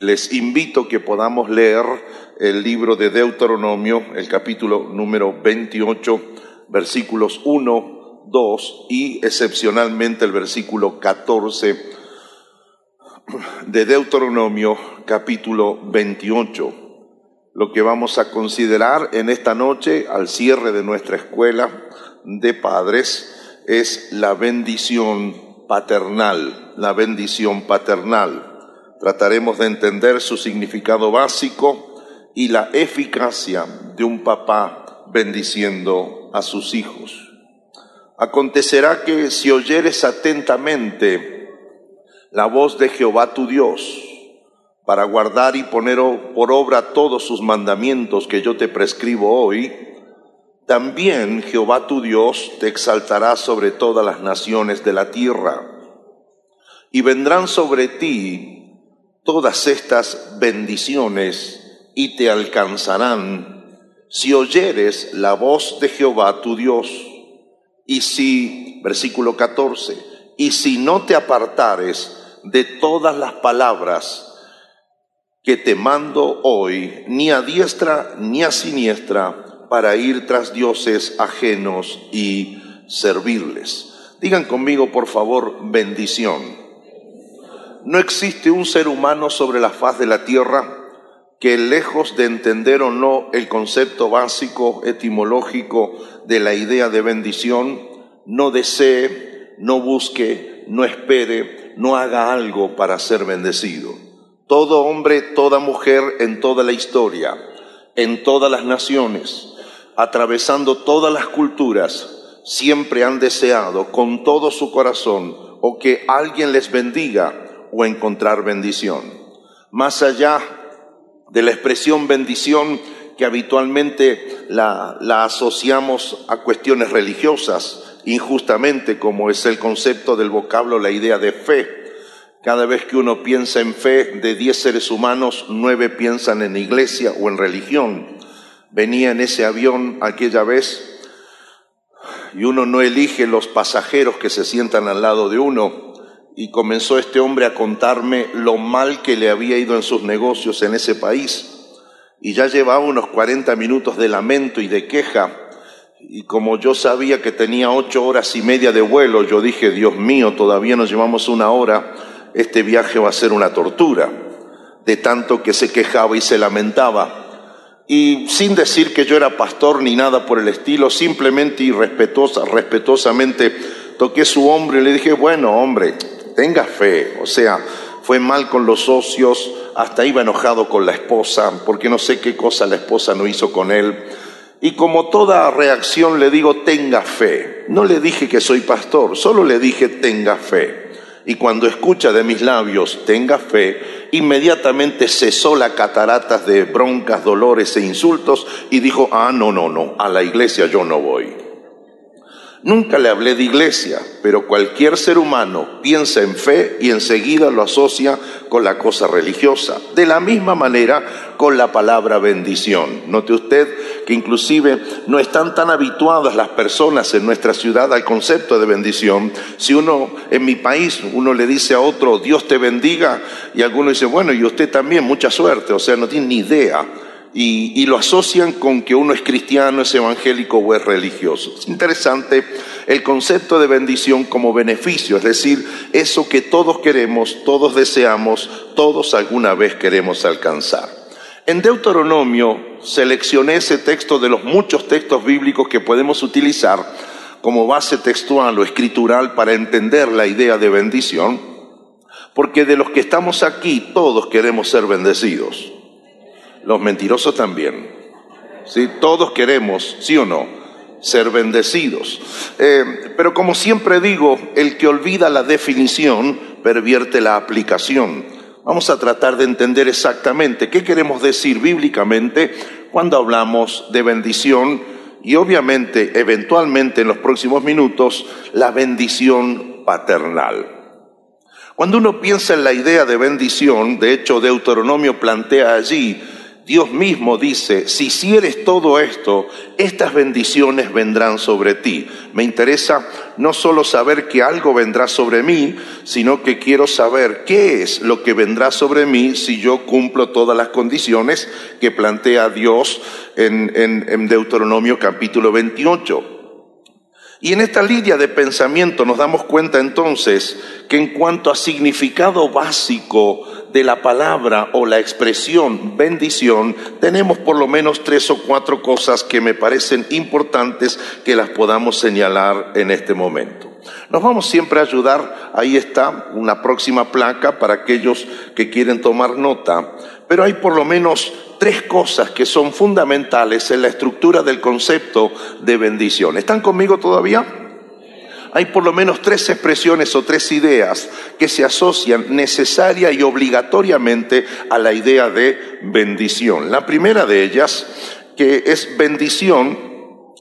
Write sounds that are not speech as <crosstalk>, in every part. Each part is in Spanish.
Les invito que podamos leer el libro de Deuteronomio, el capítulo número 28, versículos 1, 2 y excepcionalmente el versículo 14 de Deuteronomio, capítulo 28. Lo que vamos a considerar en esta noche, al cierre de nuestra escuela de padres, es la bendición paternal, la bendición paternal trataremos de entender su significado básico y la eficacia de un papá bendiciendo a sus hijos. Acontecerá que si oyeres atentamente la voz de Jehová tu Dios, para guardar y poner por obra todos sus mandamientos que yo te prescribo hoy, también Jehová tu Dios te exaltará sobre todas las naciones de la tierra, y vendrán sobre ti todas estas bendiciones y te alcanzarán si oyeres la voz de Jehová tu Dios. Y si, versículo 14, y si no te apartares de todas las palabras que te mando hoy, ni a diestra ni a siniestra, para ir tras dioses ajenos y servirles. Digan conmigo, por favor, bendición no existe un ser humano sobre la faz de la tierra que lejos de entender o no el concepto básico etimológico de la idea de bendición, no desee, no busque, no espere, no haga algo para ser bendecido. Todo hombre, toda mujer en toda la historia, en todas las naciones, atravesando todas las culturas, siempre han deseado con todo su corazón o que alguien les bendiga o encontrar bendición. Más allá de la expresión bendición que habitualmente la, asociamos a cuestiones religiosas, injustamente como es el concepto del vocablo, la idea de fe. Cada vez que uno piensa en fe, de diez seres humanos, nueve piensan en iglesia o en religión. Venía en ese avión aquella vez y uno no elige los pasajeros que se sientan al lado de uno, y comenzó este hombre a contarme lo mal que le había ido en sus negocios en ese país. Y ya llevaba unos 40 minutos de lamento y de queja. Y como yo sabía que tenía ocho horas y media de vuelo, yo dije, Dios mío, todavía nos llevamos una hora, este viaje va a ser una tortura, de tanto que se quejaba y se lamentaba. Y sin decir que yo era pastor ni nada por el estilo, simplemente y respetuosa, respetuosamente toqué su hombro y le dije, bueno, hombre, tenga fe, o sea, fue mal con los socios, hasta iba enojado con la esposa, porque no sé qué cosa la esposa no hizo con él. Y como toda reacción le digo, tenga fe. No le dije que soy pastor, solo le dije, tenga fe. Y cuando escucha de mis labios, tenga fe, inmediatamente cesó la cataratas de broncas, dolores e insultos y dijo, ah, no, no, no, a la iglesia yo no voy. Nunca le hablé de iglesia, pero cualquier ser humano piensa en fe y enseguida lo asocia con la cosa religiosa. De la misma manera con la palabra bendición. Note usted que inclusive no están tan habituadas las personas en nuestra ciudad al concepto de bendición. Si uno en mi país, uno le dice a otro, Dios te bendiga, y alguno dice, bueno, y usted también, mucha suerte, o sea, no tiene ni idea y, lo asocian con que uno es cristiano, es evangélico o es religioso. Es interesante el concepto de bendición como beneficio, es decir, eso que todos queremos, todos deseamos, todos alguna vez queremos alcanzar. En Deuteronomio seleccioné ese texto de los muchos textos bíblicos que podemos utilizar como base textual o escritural para entender la idea de bendición, porque de los que estamos aquí todos queremos ser bendecidos los mentirosos también. ¿Sí? Todos queremos, ¿sí o no? Ser bendecidos. Eh, pero como siempre digo, el que olvida la definición pervierte la aplicación. Vamos a tratar de entender exactamente qué queremos decir bíblicamente cuando hablamos de bendición y obviamente, eventualmente en los próximos minutos, la bendición paternal. Cuando uno piensa en la idea de bendición, de hecho Deuteronomio plantea allí Dios mismo dice, si hicieres todo esto, estas bendiciones vendrán sobre ti. Me interesa no solo saber que algo vendrá sobre mí, sino que quiero saber qué es lo que vendrá sobre mí si yo cumplo todas las condiciones que plantea Dios en, en Deuteronomio capítulo 28. Y en esta línea de pensamiento nos damos cuenta entonces que en cuanto a significado básico de la palabra o la expresión bendición, tenemos por lo menos tres o cuatro cosas que me parecen importantes que las podamos señalar en este momento. Nos vamos siempre a ayudar, ahí está una próxima placa para aquellos que quieren tomar nota, pero hay por lo menos tres cosas que son fundamentales en la estructura del concepto de bendición. ¿Están conmigo todavía? Hay por lo menos tres expresiones o tres ideas que se asocian necesaria y obligatoriamente a la idea de bendición. La primera de ellas, que es bendición,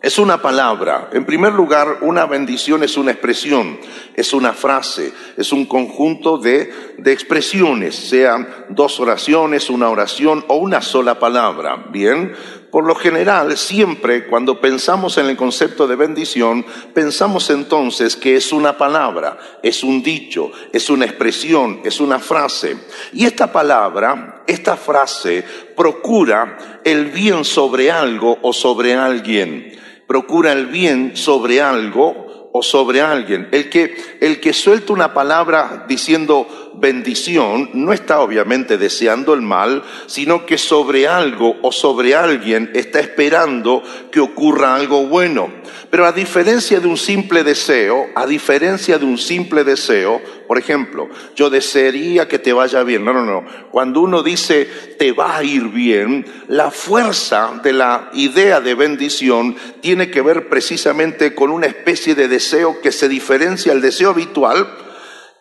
es una palabra. En primer lugar, una bendición es una expresión, es una frase, es un conjunto de, de, expresiones, sean dos oraciones, una oración o una sola palabra. Bien, por lo general, siempre cuando pensamos en el concepto de bendición, pensamos entonces que es una palabra, es un dicho, es una expresión, es una frase. Y esta palabra, esta frase, procura el bien sobre algo o sobre alguien procura el bien sobre algo o sobre alguien. El que, el que suelta una palabra diciendo bendición no está obviamente deseando el mal, sino que sobre algo o sobre alguien está esperando que ocurra algo bueno. Pero a diferencia de un simple deseo, a diferencia de un simple deseo, por ejemplo, yo desearía que te vaya bien. No, no, no. Cuando uno dice te va a ir bien, la fuerza de la idea de bendición tiene que ver precisamente con una especie de deseo que se diferencia al deseo habitual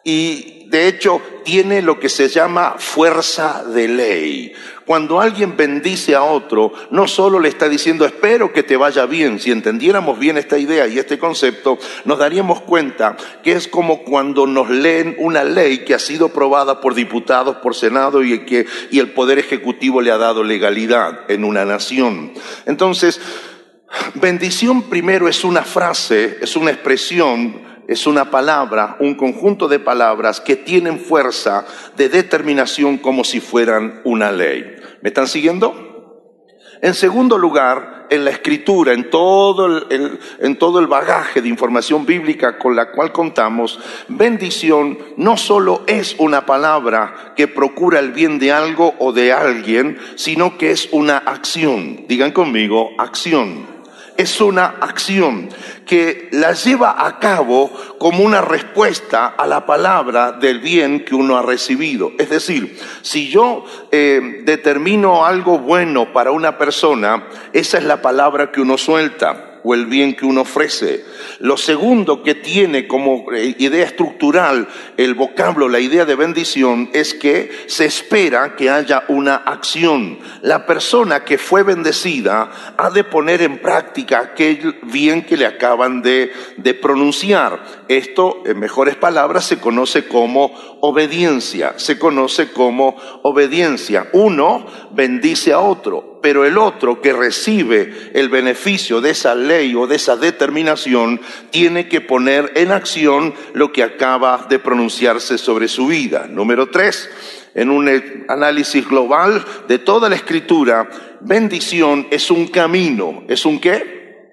y de hecho, tiene lo que se llama fuerza de ley. Cuando alguien bendice a otro, no solo le está diciendo espero que te vaya bien, si entendiéramos bien esta idea y este concepto, nos daríamos cuenta que es como cuando nos leen una ley que ha sido aprobada por diputados, por Senado y, que, y el Poder Ejecutivo le ha dado legalidad en una nación. Entonces, bendición primero es una frase, es una expresión es una palabra, un conjunto de palabras que tienen fuerza de determinación como si fueran una ley. ¿Me están siguiendo? En segundo lugar, en la escritura, en todo el, en todo el bagaje de información bíblica con la cual contamos, bendición no solo es una palabra que procura el bien de algo o de alguien, sino que es una acción. Digan conmigo, acción es una acción que la lleva a cabo como una respuesta a la palabra del bien que uno ha recibido. Es decir, si yo eh, determino algo bueno para una persona, esa es la palabra que uno suelta o el bien que uno ofrece. Lo segundo que tiene como eh, idea estructural el vocablo, la idea de bendición, es que se espera que haya una acción. La persona que fue bendecida ha de poner en práctica aquel bien que le acaban de, de pronunciar. Esto, en mejores palabras, se conoce como obediencia. Se conoce como obediencia. Uno bendice a otro pero el otro que recibe el beneficio de esa ley o de esa determinación tiene que poner en acción lo que acaba de pronunciarse sobre su vida. Número tres, en un análisis global de toda la escritura, bendición es un camino. ¿Es un qué?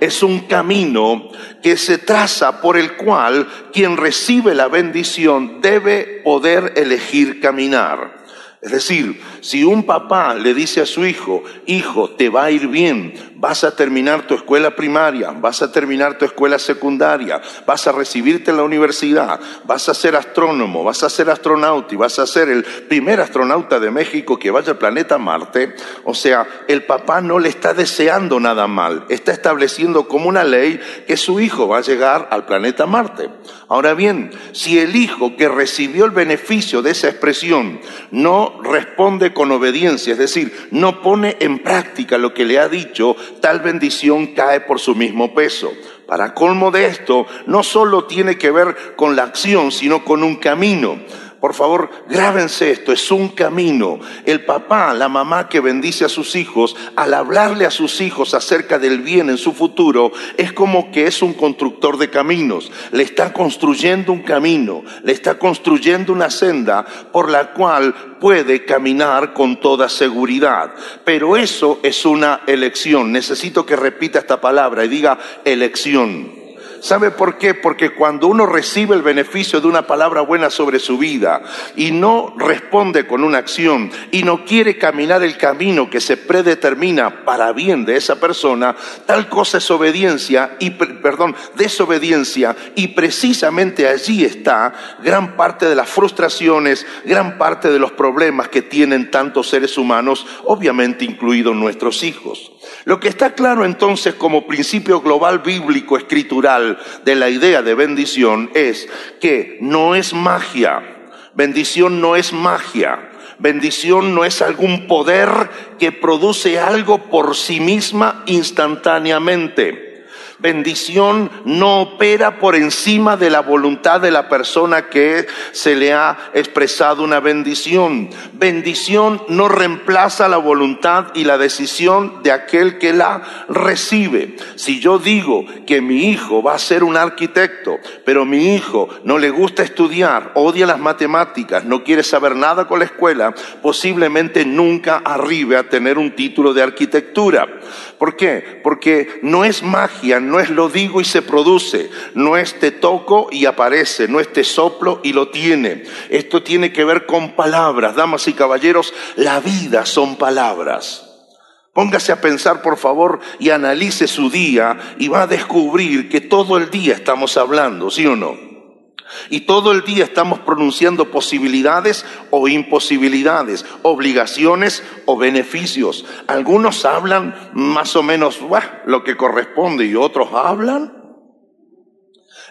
Es un camino que se traza por el cual quien recibe la bendición debe poder elegir caminar. Es decir, si un papá le dice a su hijo, hijo, te va a ir bien, vas a terminar tu escuela primaria, vas a terminar tu escuela secundaria, vas a recibirte en la universidad, vas a ser astrónomo, vas a ser astronauta y vas a ser el primer astronauta de México que vaya al planeta Marte, o sea, el papá no le está deseando nada mal, está estableciendo como una ley que su hijo va a llegar al planeta Marte. Ahora bien, si el hijo que recibió el beneficio de esa expresión no responde con obediencia, es decir, no pone en práctica lo que le ha dicho, tal bendición cae por su mismo peso. Para colmo de esto, no solo tiene que ver con la acción, sino con un camino. Por favor, grábense esto, es un camino. El papá, la mamá que bendice a sus hijos, al hablarle a sus hijos acerca del bien en su futuro, es como que es un constructor de caminos. Le está construyendo un camino, le está construyendo una senda por la cual puede caminar con toda seguridad. Pero eso es una elección. Necesito que repita esta palabra y diga elección. ¿Sabe por qué? Porque cuando uno recibe el beneficio de una palabra buena sobre su vida y no responde con una acción y no quiere caminar el camino que se predetermina para bien de esa persona, tal cosa es obediencia y perdón, desobediencia y precisamente allí está gran parte de las frustraciones, gran parte de los problemas que tienen tantos seres humanos, obviamente incluidos nuestros hijos. Lo que está claro entonces como principio global bíblico escritural de la idea de bendición es que no es magia. Bendición no es magia. Bendición no es algún poder que produce algo por sí misma instantáneamente. Bendición no opera por encima de la voluntad de la persona que se le ha expresado una bendición. Bendición no reemplaza la voluntad y la decisión de aquel que la recibe. Si yo digo que mi hijo va a ser un arquitecto, pero mi hijo no le gusta estudiar, odia las matemáticas, no quiere saber nada con la escuela, posiblemente nunca arribe a tener un título de arquitectura. ¿Por qué? Porque no es magia, no es lo digo y se produce, no es te toco y aparece, no es te soplo y lo tiene. Esto tiene que ver con palabras, damas y caballeros, la vida son palabras. Póngase a pensar, por favor, y analice su día y va a descubrir que todo el día estamos hablando, ¿sí o no? Y todo el día estamos pronunciando posibilidades o imposibilidades, obligaciones o beneficios. Algunos hablan más o menos lo que corresponde y otros hablan.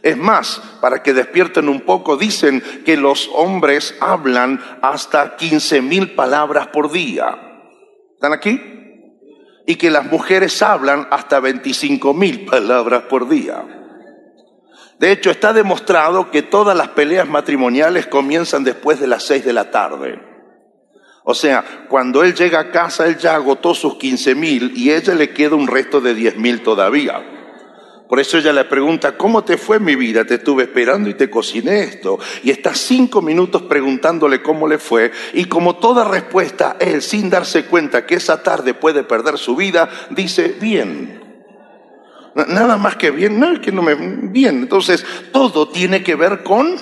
Es más, para que despierten un poco, dicen que los hombres hablan hasta 15 mil palabras por día. ¿Están aquí? Y que las mujeres hablan hasta 25 mil palabras por día. De hecho, está demostrado que todas las peleas matrimoniales comienzan después de las seis de la tarde. O sea, cuando él llega a casa, él ya agotó sus quince mil y ella le queda un resto de diez mil todavía. Por eso ella le pregunta, ¿cómo te fue mi vida? Te estuve esperando y te cociné esto. Y está cinco minutos preguntándole cómo le fue. Y como toda respuesta, él, sin darse cuenta que esa tarde puede perder su vida, dice, bien. Nada más que bien, es que no me... Bien, entonces todo tiene que ver con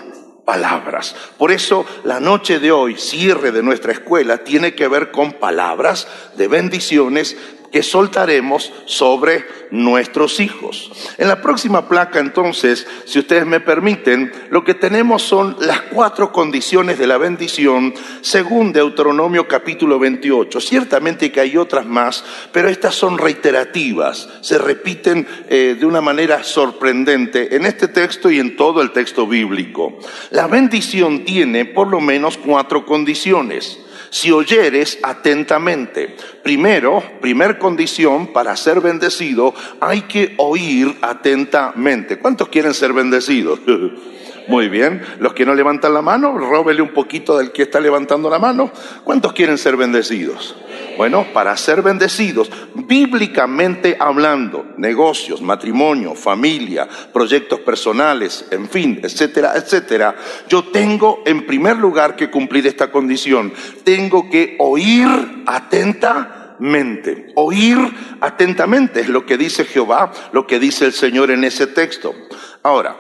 palabras. Por eso la noche de hoy, cierre de nuestra escuela, tiene que ver con palabras de bendiciones que soltaremos sobre nuestros hijos. En la próxima placa, entonces, si ustedes me permiten, lo que tenemos son las cuatro condiciones de la bendición según Deuteronomio capítulo 28. Ciertamente que hay otras más, pero estas son reiterativas, se repiten eh, de una manera sorprendente en este texto y en todo el texto bíblico. La bendición tiene por lo menos cuatro condiciones si oyeres atentamente. Primero, primer condición para ser bendecido, hay que oír atentamente. ¿Cuántos quieren ser bendecidos? <laughs> Muy bien. Los que no levantan la mano, róbele un poquito del que está levantando la mano. ¿Cuántos quieren ser bendecidos? Bueno, para ser bendecidos, bíblicamente hablando, negocios, matrimonio, familia, proyectos personales, en fin, etcétera, etcétera, yo tengo en primer lugar que cumplir esta condición. Tengo que oír atentamente. Oír atentamente es lo que dice Jehová, lo que dice el Señor en ese texto. Ahora,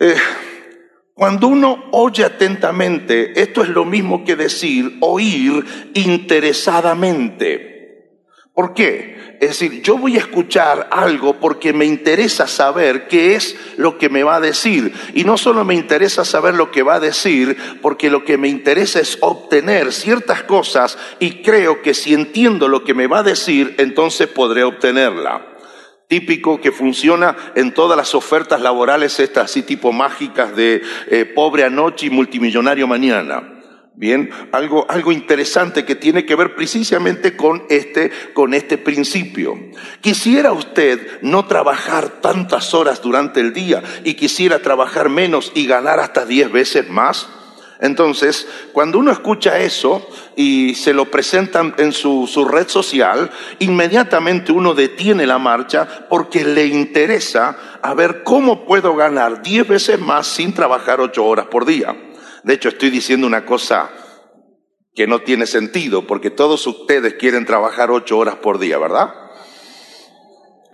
eh, cuando uno oye atentamente, esto es lo mismo que decir oír interesadamente. ¿Por qué? Es decir, yo voy a escuchar algo porque me interesa saber qué es lo que me va a decir. Y no solo me interesa saber lo que va a decir, porque lo que me interesa es obtener ciertas cosas y creo que si entiendo lo que me va a decir, entonces podré obtenerla típico que funciona en todas las ofertas laborales, estas así tipo mágicas de eh, pobre anoche y multimillonario mañana. Bien, algo, algo interesante que tiene que ver precisamente con este, con este principio. Quisiera usted no trabajar tantas horas durante el día y quisiera trabajar menos y ganar hasta diez veces más. Entonces, cuando uno escucha eso y se lo presentan en su, su, red social, inmediatamente uno detiene la marcha porque le interesa a ver cómo puedo ganar diez veces más sin trabajar ocho horas por día. De hecho, estoy diciendo una cosa que no tiene sentido, porque todos ustedes quieren trabajar ocho horas por día, ¿verdad?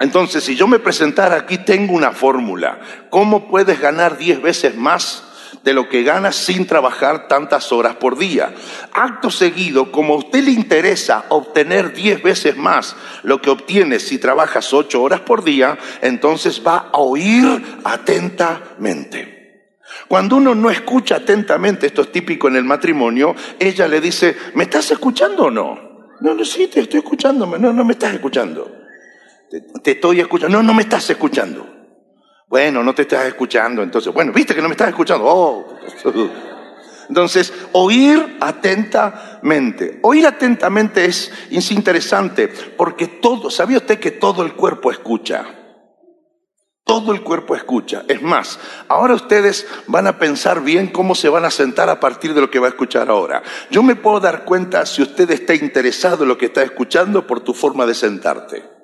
Entonces, si yo me presentara aquí, tengo una fórmula. ¿Cómo puedes ganar diez veces más de lo que ganas sin trabajar tantas horas por día? Acto seguido, como a usted le interesa obtener diez veces más lo que obtienes si trabajas ocho horas por día, entonces va a oír atentamente. Cuando uno no escucha atentamente, esto es típico en el matrimonio, ella le dice, ¿me estás escuchando o no? No, no, sí, te estoy escuchando, no, no me estás escuchando. Te estoy escuchando, no, no me estás escuchando. Bueno, no te estás escuchando, entonces, bueno, viste que no me estás escuchando. Oh. <laughs> Entonces, oír atentamente. Oír atentamente es, es interesante porque todo, ¿sabía usted que todo el cuerpo escucha? Todo el cuerpo escucha. Es más, ahora ustedes van a pensar bien cómo se van a sentar a partir de lo que va a escuchar ahora. Yo me puedo dar cuenta si usted está interesado en lo que está escuchando por tu forma de sentarte.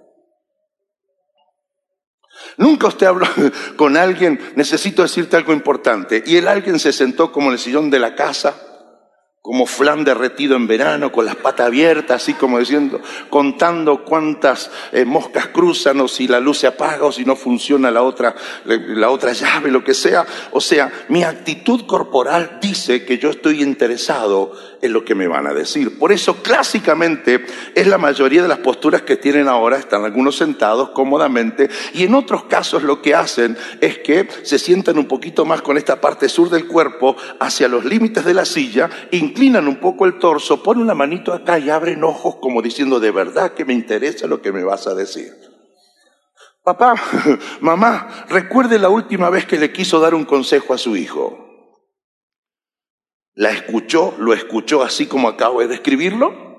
Nunca usted habló <laughs> con alguien, necesito decirte algo importante, y el alguien se sentó como en el sillón de la casa como flan derretido en verano, con las patas abiertas, así como diciendo, contando cuántas eh, moscas cruzan o si la luz se apaga o si no funciona la otra, la otra llave, lo que sea. O sea, mi actitud corporal dice que yo estoy interesado en lo que me van a decir. Por eso, clásicamente, es la mayoría de las posturas que tienen ahora, están algunos sentados cómodamente, y en otros casos lo que hacen es que se sientan un poquito más con esta parte sur del cuerpo hacia los límites de la silla, inclinan un poco el torso, ponen una manito acá y abren ojos como diciendo, de verdad que me interesa lo que me vas a decir. Papá, <laughs> mamá, recuerde la última vez que le quiso dar un consejo a su hijo. ¿La escuchó? ¿Lo escuchó así como acabo de describirlo?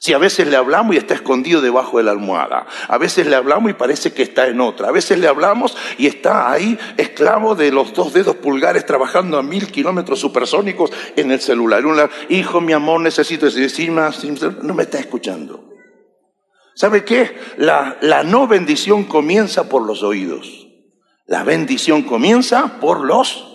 Si a veces le hablamos y está escondido debajo de la almohada, a veces le hablamos y parece que está en otra, a veces le hablamos y está ahí esclavo de los dos dedos pulgares trabajando a mil kilómetros supersónicos en el celular. Hijo, mi amor, necesito decir más, no me está escuchando. ¿Sabe qué? La, la no bendición comienza por los oídos. La bendición comienza por los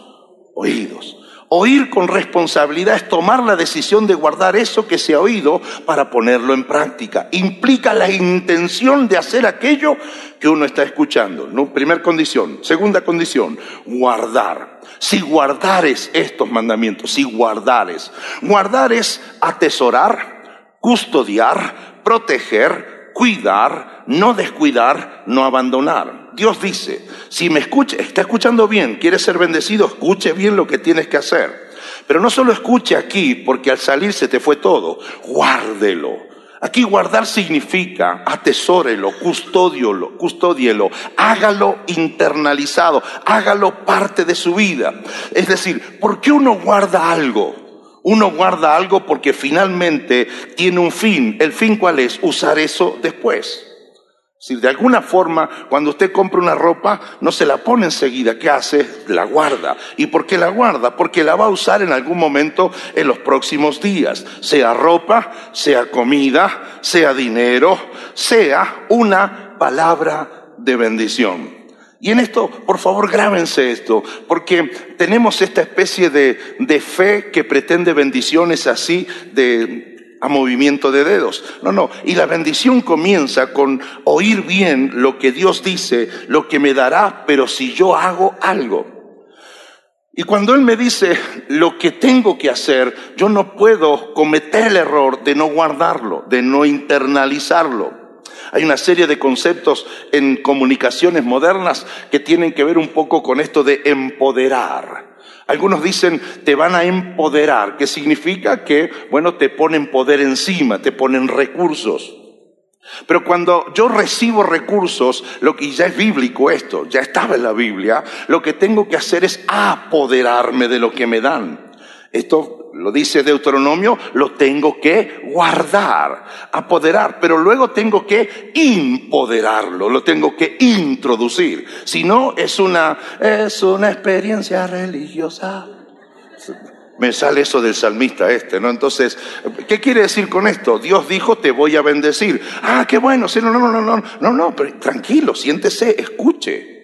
oídos. Oír con responsabilidad es tomar la decisión de guardar eso que se ha oído para ponerlo en práctica. Implica la intención de hacer aquello que uno está escuchando. ¿no? Primer condición. Segunda condición, guardar. Si guardares estos mandamientos, si guardares. Guardar es atesorar, custodiar, proteger, cuidar, no descuidar, no abandonar. Dios dice, si me escucha, está escuchando bien, quiere ser bendecido, escuche bien lo que tienes que hacer. Pero no solo escuche aquí, porque al salir se te fue todo, guárdelo. Aquí guardar significa atesórelo, custódielo, custódielo, hágalo internalizado, hágalo parte de su vida. Es decir, ¿por qué uno guarda algo? Uno guarda algo porque finalmente tiene un fin. ¿El fin cuál es? Usar eso después. Si de alguna forma, cuando usted compra una ropa, no se la pone enseguida, ¿qué hace? La guarda. ¿Y por qué la guarda? Porque la va a usar en algún momento en los próximos días. Sea ropa, sea comida, sea dinero, sea una palabra de bendición. Y en esto, por favor, grábense esto, porque tenemos esta especie de, de fe que pretende bendiciones así, de movimiento de dedos. No, no. Y la bendición comienza con oír bien lo que Dios dice, lo que me dará, pero si yo hago algo. Y cuando Él me dice lo que tengo que hacer, yo no puedo cometer el error de no guardarlo, de no internalizarlo. Hay una serie de conceptos en comunicaciones modernas que tienen que ver un poco con esto de empoderar. Algunos dicen te van a empoderar, que significa que, bueno, te ponen poder encima, te ponen recursos. Pero cuando yo recibo recursos, lo que ya es bíblico esto, ya estaba en la Biblia, lo que tengo que hacer es apoderarme de lo que me dan. Esto lo dice Deuteronomio, lo tengo que guardar, apoderar, pero luego tengo que empoderarlo, lo tengo que introducir. Si no, es una, es una experiencia religiosa. Me sale eso del salmista este, ¿no? Entonces, ¿qué quiere decir con esto? Dios dijo, te voy a bendecir. Ah, qué bueno, sí, no, no, no, no, no, no, pero tranquilo, siéntese, escuche.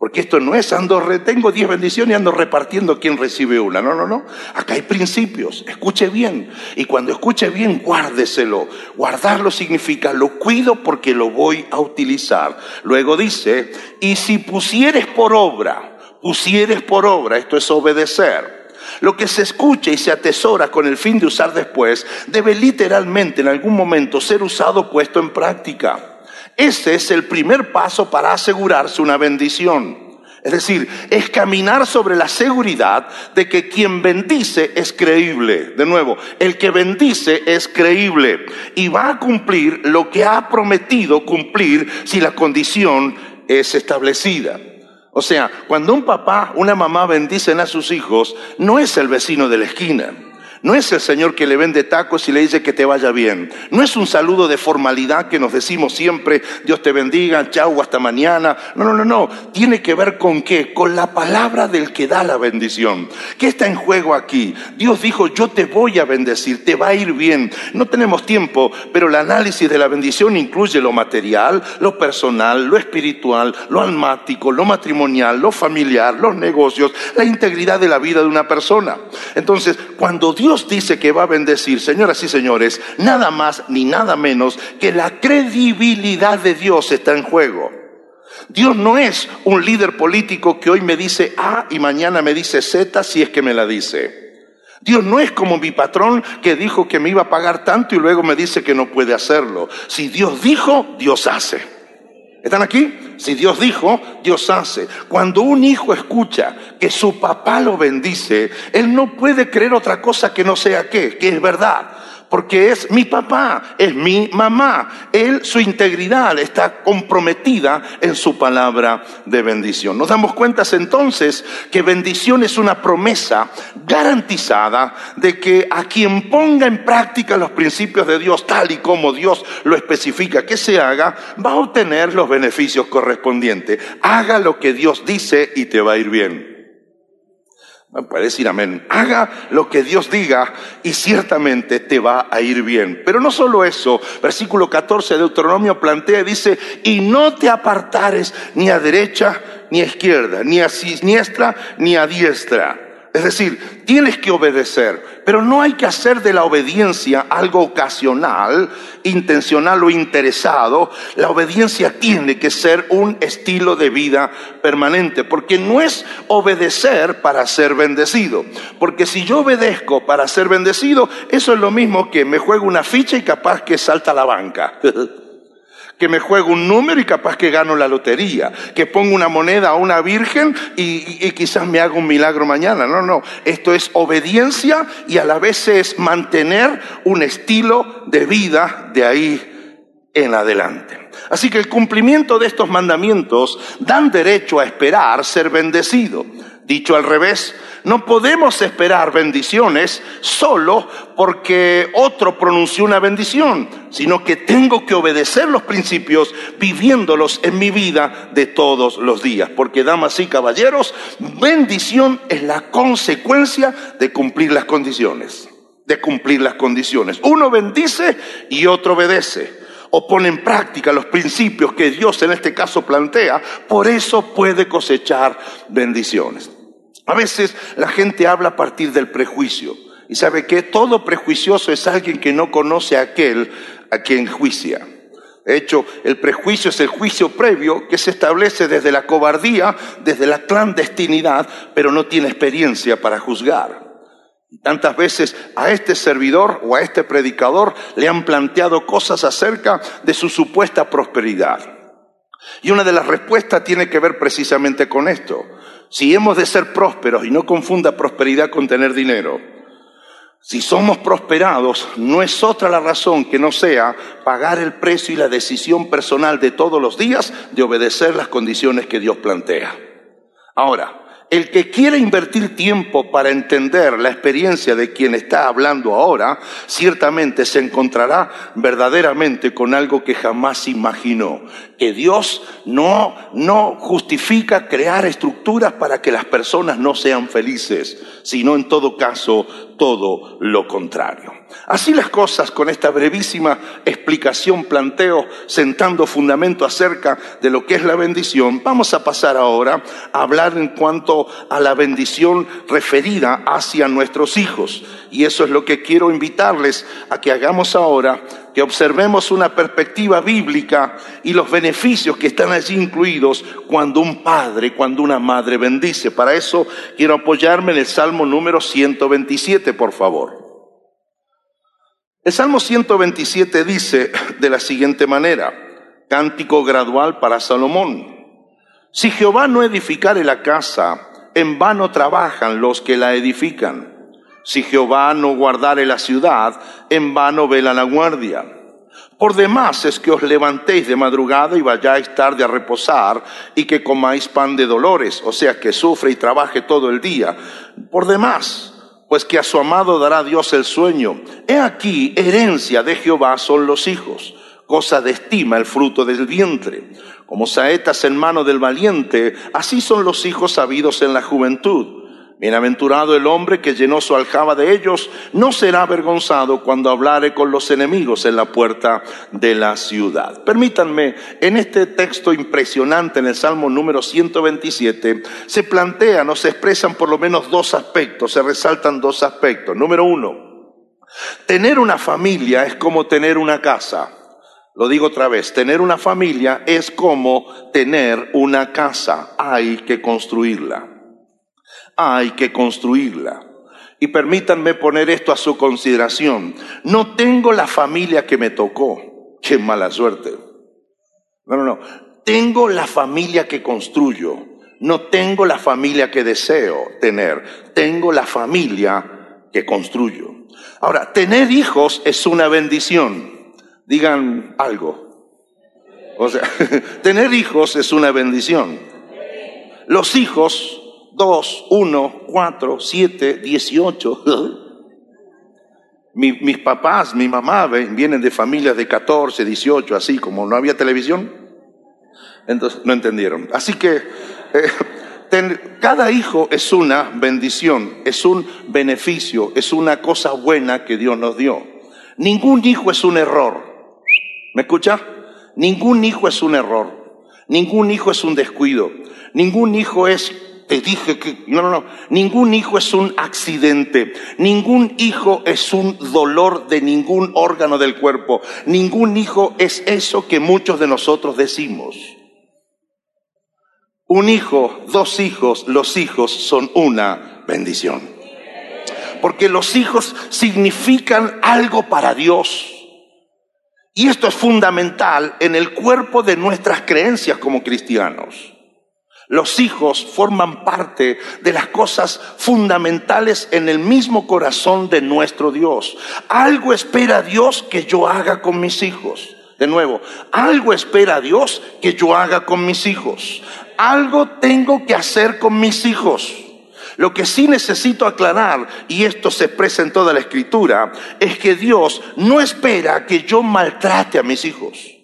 Porque esto no es ando, tengo diez bendiciones y ando repartiendo quien recibe una. No, no, no. Acá hay principios. Escuche bien. Y cuando escuche bien, guárdeselo. Guardarlo significa lo cuido porque lo voy a utilizar. Luego dice, y si pusieres por obra, pusieres por obra, esto es obedecer lo que se escucha y se atesora con el fin de usar después debe literalmente en algún momento ser usado puesto en práctica. Ese es el primer paso para asegurarse una bendición. Es decir, es caminar sobre la seguridad de que quien bendice es creíble. De nuevo, el que bendice es creíble y va a cumplir lo que ha prometido cumplir si la condición es establecida. O sea, cuando un papá, una mamá bendicen a sus hijos, no es el vecino de la esquina. No es el Señor que le vende tacos y le dice que te vaya bien. No es un saludo de formalidad que nos decimos siempre, Dios te bendiga, chau, hasta mañana. No, no, no, no. Tiene que ver con qué? Con la palabra del que da la bendición. ¿Qué está en juego aquí? Dios dijo, yo te voy a bendecir, te va a ir bien. No tenemos tiempo, pero el análisis de la bendición incluye lo material, lo personal, lo espiritual, lo almático, lo matrimonial, lo familiar, los negocios, la integridad de la vida de una persona. Entonces, cuando Dios Dios dice que va a bendecir, señoras y señores, nada más ni nada menos que la credibilidad de Dios está en juego. Dios no es un líder político que hoy me dice A y mañana me dice Z si es que me la dice. Dios no es como mi patrón que dijo que me iba a pagar tanto y luego me dice que no puede hacerlo. Si Dios dijo, Dios hace. ¿Están aquí? Si Dios dijo, Dios hace. Cuando un hijo escucha que su papá lo bendice, él no puede creer otra cosa que no sea qué, que es verdad porque es mi papá, es mi mamá. Él, su integridad está comprometida en su palabra de bendición. Nos damos cuenta entonces que bendición es una promesa garantizada de que a quien ponga en práctica los principios de Dios tal y como Dios lo especifica que se haga, va a obtener los beneficios correspondientes. Haga lo que Dios dice y te va a ir bien. Puede decir amén. Haga lo que Dios diga y ciertamente te va a ir bien. Pero no solo eso, versículo 14 de Deuteronomio plantea, dice, y no te apartares ni a derecha ni a izquierda, ni a siniestra ni a diestra es decir, tienes que obedecer, pero no hay que hacer de la obediencia algo ocasional, intencional o interesado. La obediencia tiene que ser un estilo de vida permanente, porque no es obedecer para ser bendecido. Porque si yo obedezco para ser bendecido, eso es lo mismo que me juego una ficha y capaz que salta la banca. <laughs> que me juego un número y capaz que gano la lotería, que pongo una moneda a una virgen y, quizás me haga un milagro mañana. No, no, esto es obediencia y a la vez es mantener un estilo de vida de ahí en adelante. Así que el cumplimiento de estos mandamientos dan derecho a esperar ser bendecido. Dicho al revés, no podemos esperar bendiciones solo porque otro pronunció una bendición, sino que tengo que obedecer los principios viviéndolos en mi vida de todos los días. Porque, damas y caballeros, bendición es la consecuencia de cumplir las condiciones, de cumplir las condiciones. Uno bendice y otro obedece o pone en práctica los principios que Dios en este caso plantea, por eso puede cosechar bendiciones. A veces la gente habla a partir del prejuicio. Y sabe que todo prejuicioso es alguien que no conoce a aquel a quien juicia. De hecho, el prejuicio es el juicio previo que se establece desde la cobardía, desde la clandestinidad, pero no tiene experiencia para juzgar. Tantas veces a este servidor o a este predicador le han planteado cosas acerca de su supuesta prosperidad. Y una de las respuestas tiene que ver precisamente con esto. Si hemos de ser prósperos, y no confunda prosperidad con tener dinero, si somos prosperados, no es otra la razón que no sea pagar el precio y la decisión personal de todos los días de obedecer las condiciones que Dios plantea. Ahora, el que quiere invertir tiempo para entender la experiencia de quien está hablando ahora, ciertamente se encontrará verdaderamente con algo que jamás imaginó. Que Dios no, no justifica crear estructuras para que las personas no sean felices, sino en todo caso todo lo contrario. Así las cosas con esta brevísima explicación, planteo, sentando fundamento acerca de lo que es la bendición, vamos a pasar ahora a hablar en cuanto a la bendición referida hacia nuestros hijos. Y eso es lo que quiero invitarles a que hagamos ahora, que observemos una perspectiva bíblica y los beneficios que están allí incluidos cuando un padre, cuando una madre bendice. Para eso quiero apoyarme en el Salmo número 127, por favor. El Salmo 127 dice de la siguiente manera, cántico gradual para Salomón. Si Jehová no edificare la casa, en vano trabajan los que la edifican. Si Jehová no guardare la ciudad, en vano vela la guardia. Por demás es que os levantéis de madrugada y vayáis tarde a reposar y que comáis pan de dolores, o sea, que sufre y trabaje todo el día. Por demás, pues que a su amado dará Dios el sueño. He aquí, herencia de Jehová son los hijos, cosa de estima el fruto del vientre. Como saetas en mano del valiente, así son los hijos sabidos en la juventud. Bienaventurado el hombre que llenó su aljaba de ellos, no será avergonzado cuando hablare con los enemigos en la puerta de la ciudad. Permítanme, en este texto impresionante, en el Salmo número 127, se plantean o se expresan por lo menos dos aspectos, se resaltan dos aspectos. Número uno, tener una familia es como tener una casa. Lo digo otra vez, tener una familia es como tener una casa, hay que construirla hay que construirla. Y permítanme poner esto a su consideración. No tengo la familia que me tocó. Qué mala suerte. No, no, no. Tengo la familia que construyo. No tengo la familia que deseo tener. Tengo la familia que construyo. Ahora, tener hijos es una bendición. Digan algo. O sea, <laughs> tener hijos es una bendición. Los hijos 2, 1, 4, 7, 18. mis papás, mi mamá vienen de familias de 14, 18, así como no había televisión. Entonces no entendieron. Así que eh, cada hijo es una bendición, es un beneficio, es una cosa buena que Dios nos dio. Ningún hijo es un error. ¿Me escucha? Ningún hijo es un error. Ningún hijo es un descuido. Ningún hijo es te dije que, no, no, no, ningún hijo es un accidente, ningún hijo es un dolor de ningún órgano del cuerpo, ningún hijo es eso que muchos de nosotros decimos. Un hijo, dos hijos, los hijos son una bendición. Porque los hijos significan algo para Dios. Y esto es fundamental en el cuerpo de nuestras creencias como cristianos. Los hijos forman parte de las cosas fundamentales en el mismo corazón de nuestro Dios. Algo espera Dios que yo haga con mis hijos. De nuevo, algo espera Dios que yo haga con mis hijos. Algo tengo que hacer con mis hijos. Lo que sí necesito aclarar, y esto se expresa en toda la escritura, es que Dios no espera que yo maltrate a mis hijos.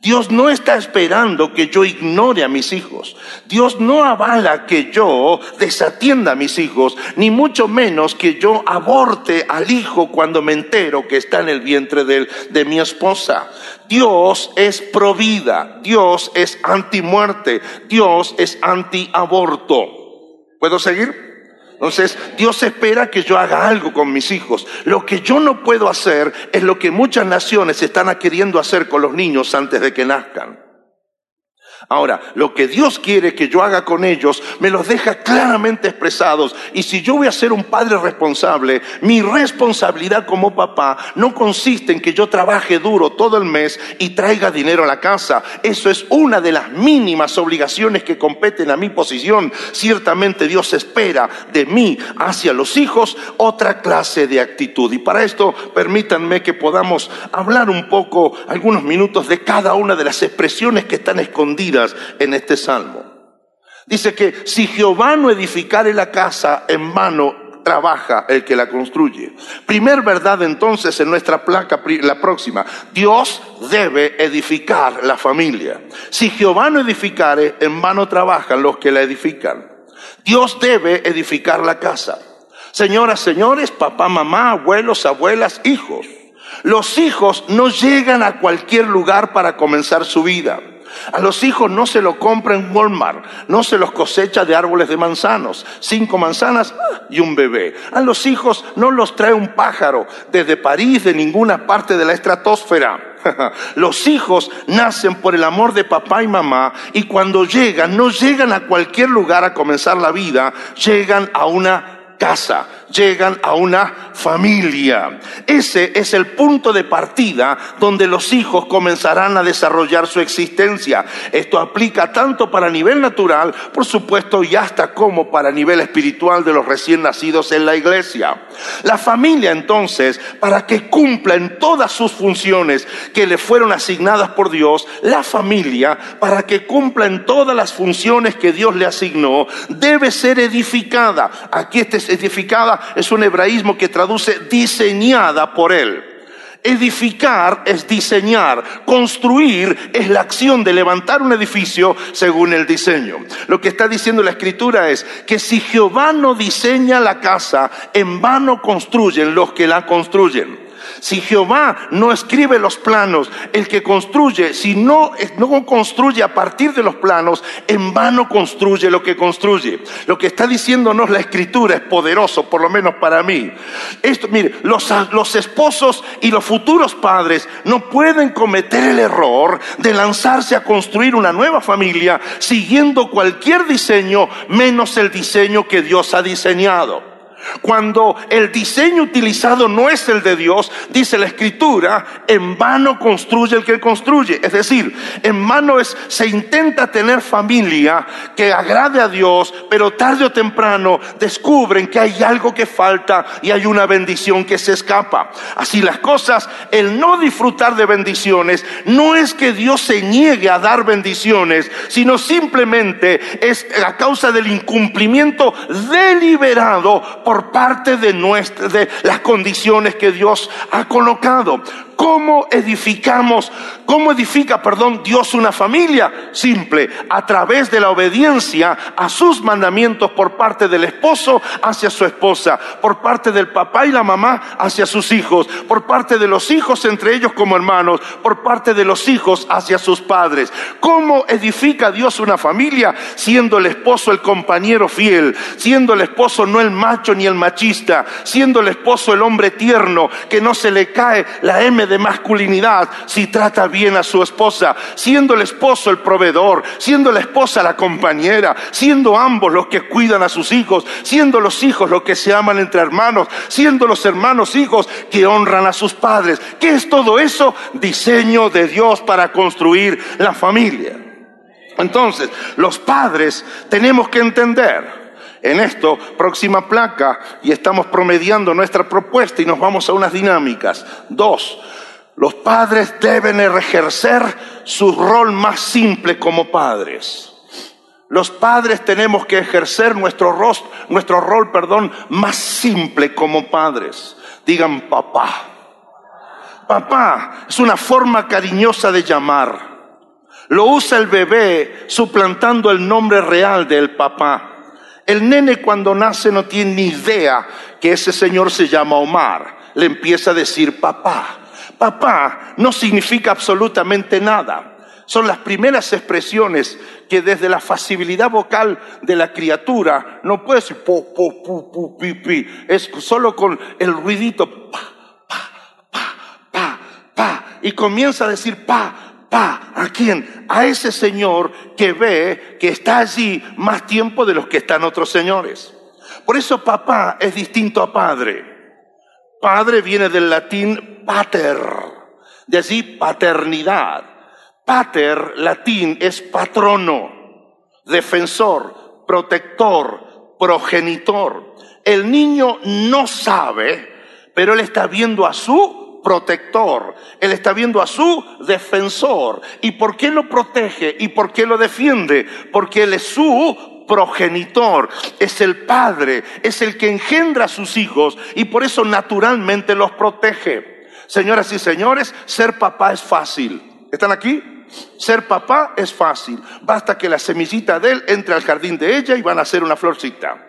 Dios no está esperando que yo ignore a mis hijos. Dios no avala que yo desatienda a mis hijos, ni mucho menos que yo aborte al hijo cuando me entero que está en el vientre de, de mi esposa. Dios es provida, Dios es antimuerte, Dios es antiaborto. ¿Puedo seguir? Entonces, Dios espera que yo haga algo con mis hijos. Lo que yo no puedo hacer es lo que muchas naciones están queriendo hacer con los niños antes de que nazcan. Ahora, lo que Dios quiere que yo haga con ellos, me los deja claramente expresados. Y si yo voy a ser un padre responsable, mi responsabilidad como papá no consiste en que yo trabaje duro todo el mes y traiga dinero a la casa. Eso es una de las mínimas obligaciones que competen a mi posición. Ciertamente Dios espera de mí hacia los hijos otra clase de actitud. Y para esto, permítanme que podamos hablar un poco, algunos minutos de cada una de las expresiones que están escondidas en este salmo. Dice que si Jehová no edificare la casa, en vano trabaja el que la construye. Primer verdad entonces en nuestra placa, la próxima, Dios debe edificar la familia. Si Jehová no edificare, en vano trabajan los que la edifican. Dios debe edificar la casa. Señoras, señores, papá, mamá, abuelos, abuelas, hijos. Los hijos no llegan a cualquier lugar para comenzar su vida. A los hijos no se lo compra en Walmart, no se los cosecha de árboles de manzanos, cinco manzanas y un bebé. A los hijos no los trae un pájaro desde París, de ninguna parte de la estratosfera. <laughs> Los hijos nacen por el amor de papá y mamá y cuando llegan, no llegan a cualquier lugar a comenzar la vida, llegan a una casa llegan a una familia. Ese es el punto de partida donde los hijos comenzarán a desarrollar su existencia. Esto aplica tanto para nivel natural, por supuesto, y hasta como para nivel espiritual de los recién nacidos en la iglesia. La familia entonces, para que cumpla en todas sus funciones que le fueron asignadas por Dios, la familia, para que cumpla en todas las funciones que Dios le asignó, debe ser edificada. Aquí está edificada es un hebraísmo que traduce diseñada por él. Edificar es diseñar, construir es la acción de levantar un edificio según el diseño. Lo que está diciendo la escritura es que si Jehová no diseña la casa, en vano construyen los que la construyen. Si Jehová no escribe los planos, el que construye, si no, no construye a partir de los planos, en vano construye lo que construye. Lo que está diciéndonos la escritura es poderoso, por lo menos para mí. Esto, mire, los, los esposos y los futuros padres no pueden cometer el error de lanzarse a construir una nueva familia siguiendo cualquier diseño menos el diseño que Dios ha diseñado. Cuando el diseño utilizado no es el de Dios, dice la escritura, en vano construye el que construye. Es decir, en vano se intenta tener familia que agrade a Dios, pero tarde o temprano descubren que hay algo que falta y hay una bendición que se escapa. Así las cosas, el no disfrutar de bendiciones no es que Dios se niegue a dar bendiciones, sino simplemente es a causa del incumplimiento deliberado por parte de, nuestra, de las condiciones que Dios ha colocado. ¿Cómo edificamos, cómo edifica, perdón, Dios una familia? Simple, a través de la obediencia a sus mandamientos por parte del esposo hacia su esposa, por parte del papá y la mamá hacia sus hijos, por parte de los hijos entre ellos como hermanos, por parte de los hijos hacia sus padres. ¿Cómo edifica Dios una familia? Siendo el esposo el compañero fiel, siendo el esposo no el macho ni el machista, siendo el esposo el hombre tierno, que no se le cae la M de masculinidad si trata bien a su esposa, siendo el esposo el proveedor, siendo la esposa la compañera, siendo ambos los que cuidan a sus hijos, siendo los hijos los que se aman entre hermanos, siendo los hermanos hijos que honran a sus padres. ¿Qué es todo eso? Diseño de Dios para construir la familia. Entonces, los padres tenemos que entender en esto, próxima placa, y estamos promediando nuestra propuesta y nos vamos a unas dinámicas. Dos, los padres deben ejercer su rol más simple como padres. Los padres tenemos que ejercer nuestro, rostro, nuestro rol, perdón, más simple como padres. Digan papá. Papá es una forma cariñosa de llamar. Lo usa el bebé suplantando el nombre real del papá. El nene cuando nace no tiene ni idea que ese señor se llama Omar. Le empieza a decir papá. Papá no significa absolutamente nada. Son las primeras expresiones que desde la facilidad vocal de la criatura no puede decir po, po, pu, pu, pi, pi. Es solo con el ruidito pa, pa, pa, pa, pa. Y comienza a decir pa, pa. ¿A quién? A ese señor que ve que está allí más tiempo de los que están otros señores. Por eso papá es distinto a padre. Padre viene del latín pater, de allí paternidad. Pater, latín, es patrono, defensor, protector, progenitor. El niño no sabe, pero él está viendo a su protector, él está viendo a su defensor. ¿Y por qué lo protege? ¿Y por qué lo defiende? Porque él es su progenitor, es el padre, es el que engendra a sus hijos y por eso naturalmente los protege. Señoras y señores, ser papá es fácil. ¿Están aquí? Ser papá es fácil. Basta que la semillita de él entre al jardín de ella y van a hacer una florcita.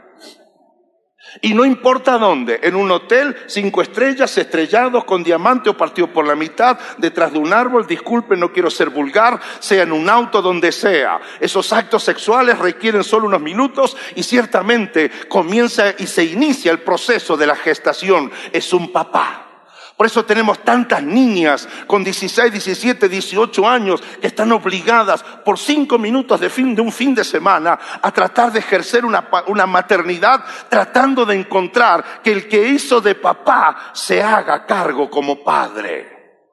Y no importa dónde, en un hotel, cinco estrellas, estrellados, con diamante o partido por la mitad, detrás de un árbol, disculpe, no quiero ser vulgar, sea en un auto, donde sea. Esos actos sexuales requieren solo unos minutos y ciertamente comienza y se inicia el proceso de la gestación. Es un papá. Por eso tenemos tantas niñas con 16, 17, 18 años que están obligadas por cinco minutos de, fin, de un fin de semana a tratar de ejercer una, una maternidad, tratando de encontrar que el que hizo de papá se haga cargo como padre.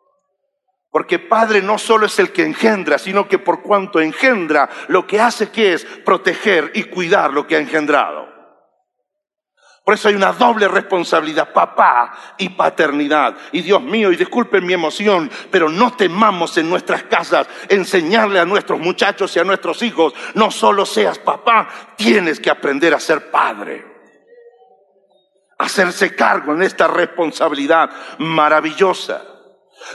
Porque padre no solo es el que engendra, sino que por cuanto engendra, lo que hace que es proteger y cuidar lo que ha engendrado. Por eso hay una doble responsabilidad, papá y paternidad. Y Dios mío, y disculpen mi emoción, pero no temamos en nuestras casas enseñarle a nuestros muchachos y a nuestros hijos, no solo seas papá, tienes que aprender a ser padre. Hacerse cargo en esta responsabilidad maravillosa.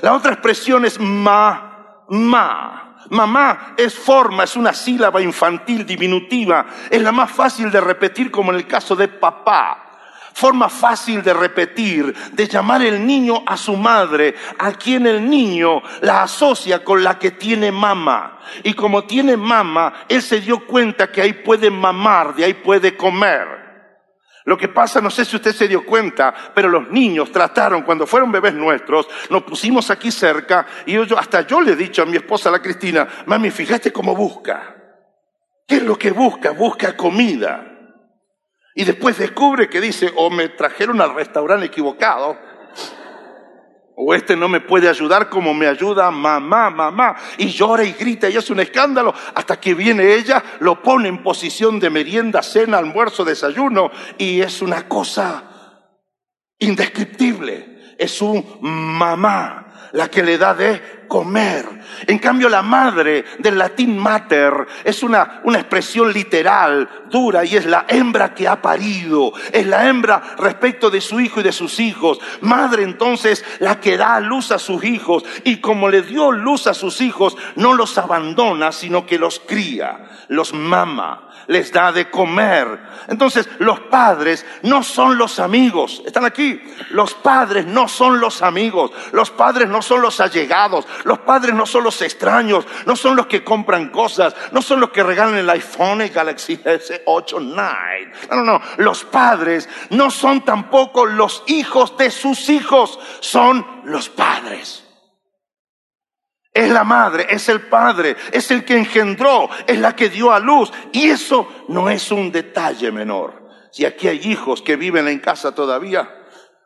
La otra expresión es ma, ma. Mamá es forma, es una sílaba infantil diminutiva, es la más fácil de repetir como en el caso de papá. Forma fácil de repetir, de llamar el niño a su madre, a quien el niño la asocia con la que tiene mamá. Y como tiene mamá, él se dio cuenta que ahí puede mamar, de ahí puede comer. Lo que pasa, no sé si usted se dio cuenta, pero los niños trataron, cuando fueron bebés nuestros, nos pusimos aquí cerca y yo, hasta yo le he dicho a mi esposa, la Cristina, mami, fíjate cómo busca. ¿Qué es lo que busca? Busca comida. Y después descubre que dice, o me trajeron al restaurante equivocado, o este no me puede ayudar como me ayuda mamá, mamá. Y llora y grita y hace un escándalo hasta que viene ella, lo pone en posición de merienda, cena, almuerzo, desayuno. Y es una cosa indescriptible. Es un mamá la que le da de comer. En cambio, la madre del latín mater es una, una expresión literal, dura, y es la hembra que ha parido, es la hembra respecto de su hijo y de sus hijos. Madre entonces la que da luz a sus hijos, y como le dio luz a sus hijos, no los abandona, sino que los cría, los mama les da de comer. Entonces, los padres no son los amigos. ¿Están aquí? Los padres no son los amigos. Los padres no son los allegados. Los padres no son los extraños. No son los que compran cosas. No son los que regalan el iPhone, el Galaxy S8, 9. No, no, no. Los padres no son tampoco los hijos de sus hijos. Son los padres. Es la madre, es el padre, es el que engendró, es la que dio a luz. Y eso no es un detalle menor. Si aquí hay hijos que viven en casa todavía,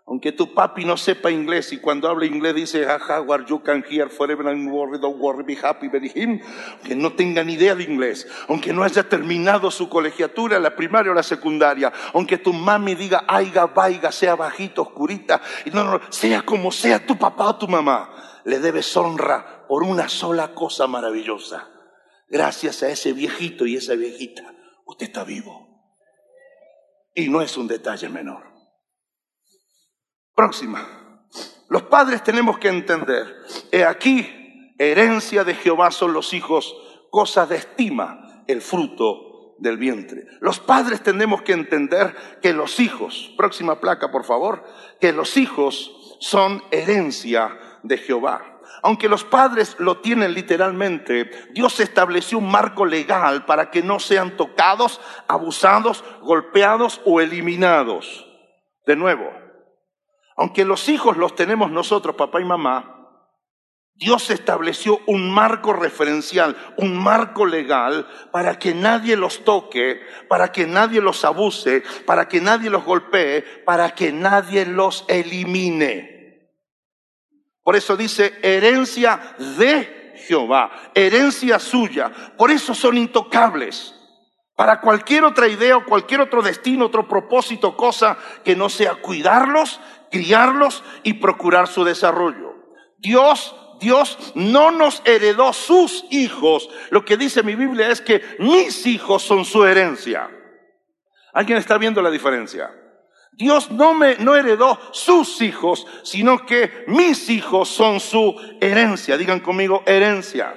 aunque tu papi no sepa inglés y cuando habla inglés dice, jaja, where you can hear forever and worry, don't worry, be happy, be him, que no tenga ni idea de inglés, aunque no haya terminado su colegiatura, la primaria o la secundaria, aunque tu mami diga, aiga, vaiga, sea bajito, oscurita, y no, no, sea como sea tu papá o tu mamá, le debes honra por una sola cosa maravillosa. Gracias a ese viejito y esa viejita, usted está vivo. Y no es un detalle menor. Próxima. Los padres tenemos que entender, he aquí, herencia de Jehová son los hijos, cosa de estima, el fruto del vientre. Los padres tenemos que entender que los hijos, próxima placa por favor, que los hijos son herencia de Jehová. Aunque los padres lo tienen literalmente, Dios estableció un marco legal para que no sean tocados, abusados, golpeados o eliminados. De nuevo, aunque los hijos los tenemos nosotros, papá y mamá, Dios estableció un marco referencial, un marco legal para que nadie los toque, para que nadie los abuse, para que nadie los golpee, para que nadie los elimine. Por eso dice herencia de Jehová, herencia suya. Por eso son intocables. Para cualquier otra idea o cualquier otro destino, otro propósito, cosa que no sea cuidarlos, criarlos y procurar su desarrollo. Dios Dios no nos heredó sus hijos. Lo que dice mi Biblia es que mis hijos son su herencia. ¿Alguien está viendo la diferencia? Dios no me no heredó sus hijos, sino que mis hijos son su herencia. Digan conmigo herencia.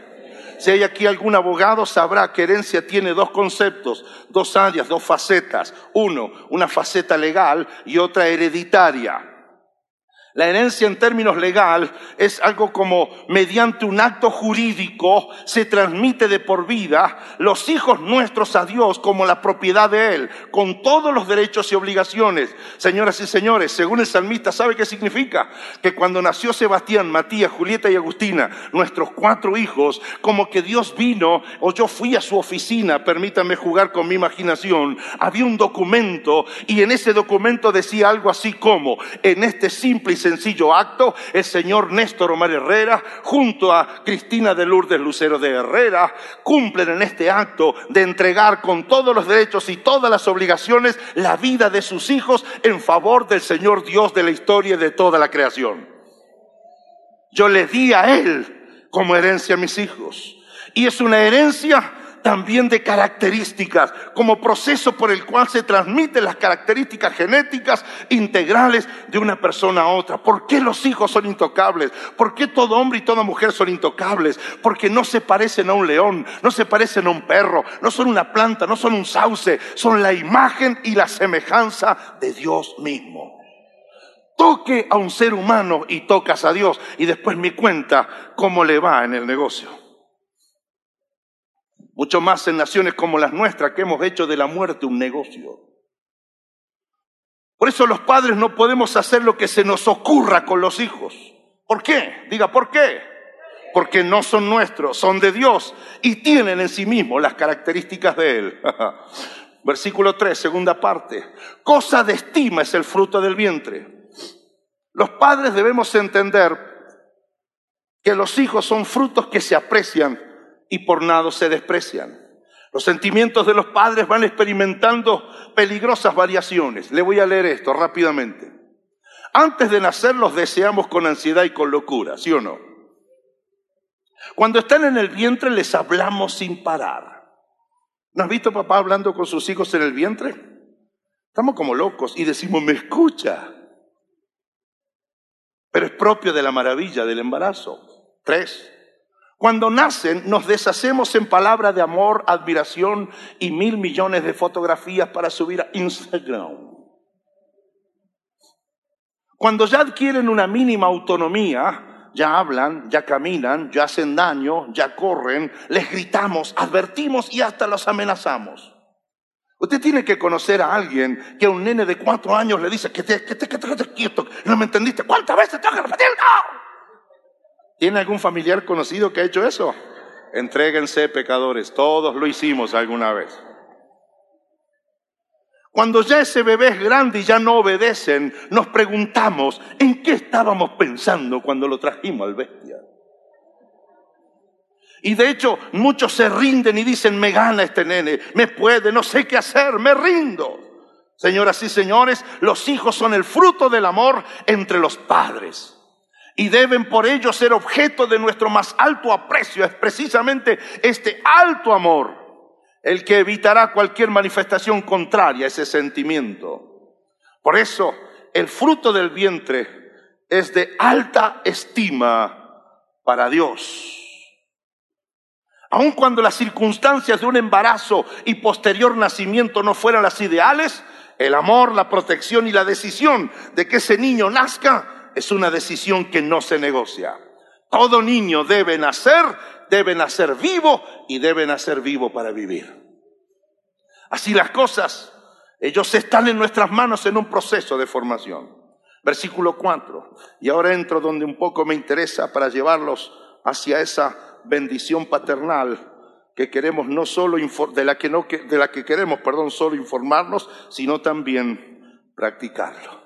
Si hay aquí algún abogado, sabrá que herencia tiene dos conceptos, dos áreas, dos facetas. Uno, una faceta legal y otra hereditaria. La herencia en términos legal es algo como mediante un acto jurídico se transmite de por vida los hijos nuestros a Dios como la propiedad de Él, con todos los derechos y obligaciones. Señoras y señores, según el salmista, ¿sabe qué significa? Que cuando nació Sebastián, Matías, Julieta y Agustina, nuestros cuatro hijos, como que Dios vino o yo fui a su oficina, permítanme jugar con mi imaginación, había un documento y en ese documento decía algo así como, en este simple y sencillo acto, el señor Néstor Omar Herrera, junto a Cristina de Lourdes Lucero de Herrera, cumplen en este acto de entregar con todos los derechos y todas las obligaciones la vida de sus hijos en favor del Señor Dios de la historia y de toda la creación. Yo le di a Él como herencia a mis hijos. Y es una herencia también de características, como proceso por el cual se transmiten las características genéticas integrales de una persona a otra. ¿Por qué los hijos son intocables? ¿Por qué todo hombre y toda mujer son intocables? Porque no se parecen a un león, no se parecen a un perro, no son una planta, no son un sauce, son la imagen y la semejanza de Dios mismo toque a un ser humano y tocas a Dios y después me cuenta cómo le va en el negocio mucho más en naciones como las nuestras que hemos hecho de la muerte un negocio. Por eso los padres no podemos hacer lo que se nos ocurra con los hijos. ¿Por qué? Diga, ¿por qué? Porque no son nuestros, son de Dios y tienen en sí mismos las características de Él. <laughs> Versículo 3, segunda parte. Cosa de estima es el fruto del vientre. Los padres debemos entender que los hijos son frutos que se aprecian y por nada se desprecian. Los sentimientos de los padres van experimentando peligrosas variaciones. Le voy a leer esto rápidamente. Antes de nacer los deseamos con ansiedad y con locura, ¿sí o no? Cuando están en el vientre les hablamos sin parar. ¿No has visto papá hablando con sus hijos en el vientre? Estamos como locos y decimos, me escucha. Pero es propio de la maravilla del embarazo. Tres, cuando nacen nos deshacemos en palabras de amor, admiración y mil millones de fotografías para subir a Instagram. Cuando ya adquieren una mínima autonomía, ya hablan, ya caminan, ya hacen daño, ya corren, les gritamos, advertimos y hasta los amenazamos. Usted tiene que conocer a alguien que a un nene de cuatro años le dice que te, que te, quieto, no me entendiste, ¿cuántas veces tengo que repetir? ¿Tiene algún familiar conocido que ha hecho eso? Entréguense, pecadores. Todos lo hicimos alguna vez. Cuando ya ese bebé es grande y ya no obedecen, nos preguntamos, ¿en qué estábamos pensando cuando lo trajimos al bestia? Y de hecho, muchos se rinden y dicen, me gana este nene, me puede, no sé qué hacer, me rindo. Señoras y señores, los hijos son el fruto del amor entre los padres y deben por ello ser objeto de nuestro más alto aprecio. Es precisamente este alto amor el que evitará cualquier manifestación contraria a ese sentimiento. Por eso, el fruto del vientre es de alta estima para Dios. Aun cuando las circunstancias de un embarazo y posterior nacimiento no fueran las ideales, el amor, la protección y la decisión de que ese niño nazca es una decisión que no se negocia. Todo niño debe nacer, debe nacer vivo y debe nacer vivo para vivir. Así las cosas, ellos están en nuestras manos en un proceso de formación. Versículo 4. Y ahora entro donde un poco me interesa para llevarlos hacia esa bendición paternal que queremos no solo de la que de la que queremos, perdón, solo informarnos, sino también practicarlo.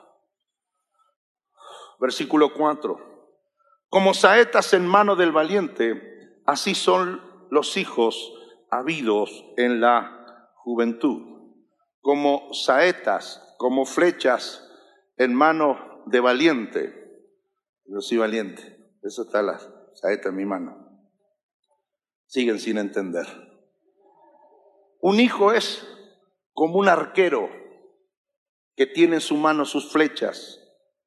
Versículo 4. Como saetas en mano del valiente, así son los hijos habidos en la juventud. Como saetas, como flechas en mano de valiente. Yo soy valiente. Eso está la saeta en mi mano. Siguen sin entender. Un hijo es como un arquero que tiene en su mano sus flechas,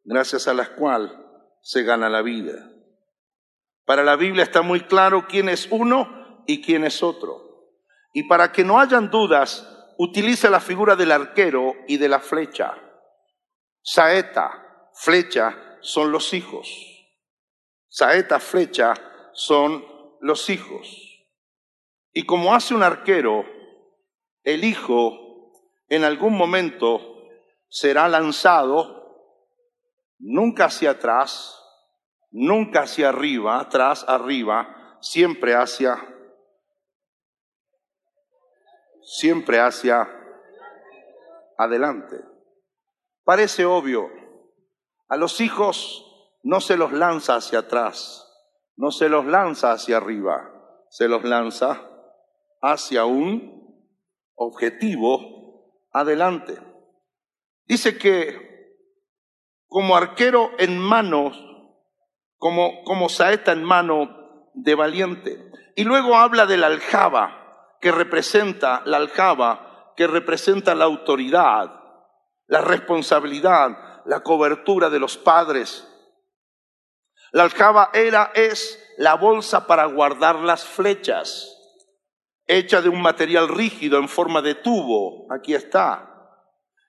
gracias a las cuales se gana la vida. Para la Biblia está muy claro quién es uno y quién es otro. Y para que no hayan dudas, utiliza la figura del arquero y de la flecha. Saeta, flecha, son los hijos. Saeta, flecha, son los hijos. Y como hace un arquero, el hijo en algún momento será lanzado nunca hacia atrás, nunca hacia arriba, atrás, arriba, siempre hacia, siempre hacia adelante. Parece obvio, a los hijos no se los lanza hacia atrás, no se los lanza hacia arriba, se los lanza hacia un objetivo adelante. Dice que como arquero en manos, como, como saeta en mano de valiente. Y luego habla de la aljaba, que representa la aljaba, que representa la autoridad, la responsabilidad, la cobertura de los padres. La aljaba era, es la bolsa para guardar las flechas hecha de un material rígido en forma de tubo, aquí está,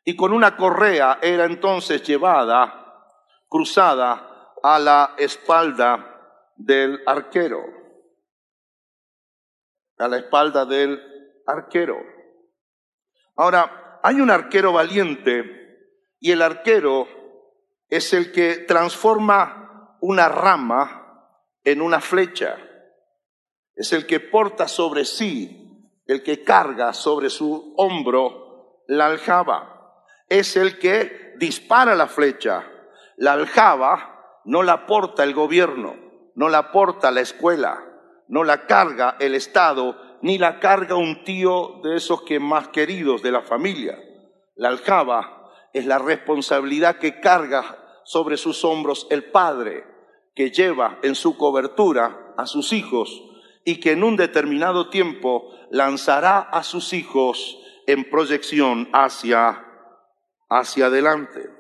y con una correa era entonces llevada, cruzada a la espalda del arquero, a la espalda del arquero. Ahora, hay un arquero valiente y el arquero es el que transforma una rama en una flecha es el que porta sobre sí, el que carga sobre su hombro la aljaba. Es el que dispara la flecha. La aljaba no la porta el gobierno, no la porta la escuela, no la carga el Estado, ni la carga un tío de esos que más queridos de la familia. La aljaba es la responsabilidad que carga sobre sus hombros el padre, que lleva en su cobertura a sus hijos y que en un determinado tiempo lanzará a sus hijos en proyección hacia, hacia adelante.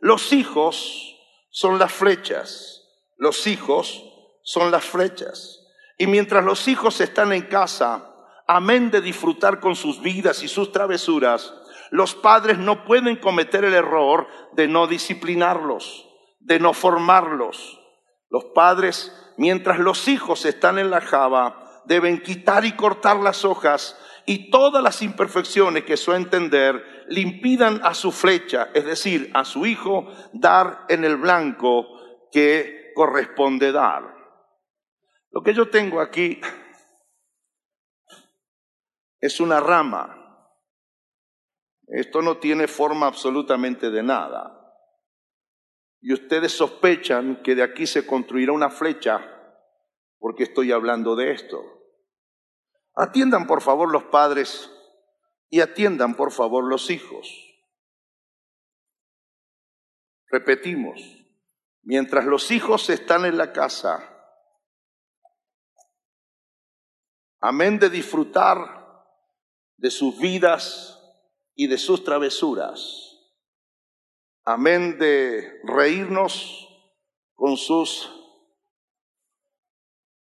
Los hijos son las flechas, los hijos son las flechas. Y mientras los hijos están en casa, amén de disfrutar con sus vidas y sus travesuras, los padres no pueden cometer el error de no disciplinarlos, de no formarlos. Los padres mientras los hijos están en la java, deben quitar y cortar las hojas y todas las imperfecciones que su entender le impidan a su flecha, es decir, a su hijo, dar en el blanco que corresponde dar. Lo que yo tengo aquí es una rama. Esto no tiene forma absolutamente de nada y ustedes sospechan que de aquí se construirá una flecha porque estoy hablando de esto. Atiendan por favor los padres y atiendan por favor los hijos. Repetimos, mientras los hijos están en la casa, amén de disfrutar de sus vidas y de sus travesuras, amén de reírnos con sus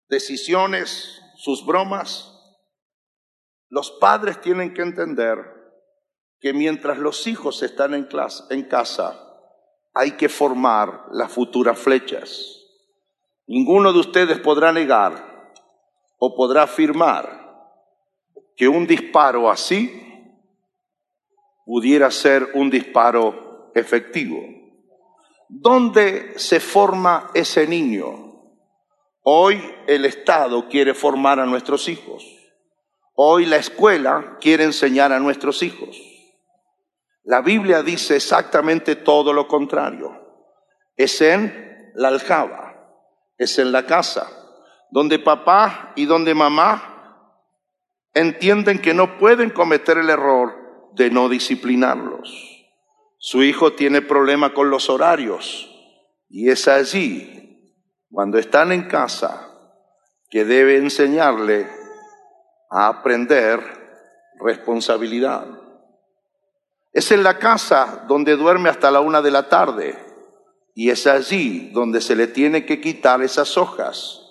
decisiones, sus bromas, los padres tienen que entender que mientras los hijos están en, en casa, hay que formar las futuras flechas. Ninguno de ustedes podrá negar o podrá afirmar que un disparo así pudiera ser un disparo efectivo. ¿Dónde se forma ese niño? Hoy el Estado quiere formar a nuestros hijos. Hoy la escuela quiere enseñar a nuestros hijos. La Biblia dice exactamente todo lo contrario. Es en la aljaba, es en la casa, donde papá y donde mamá entienden que no pueden cometer el error de no disciplinarlos. Su hijo tiene problema con los horarios y es allí, cuando están en casa, que debe enseñarle a aprender responsabilidad. Es en la casa donde duerme hasta la una de la tarde y es allí donde se le tiene que quitar esas hojas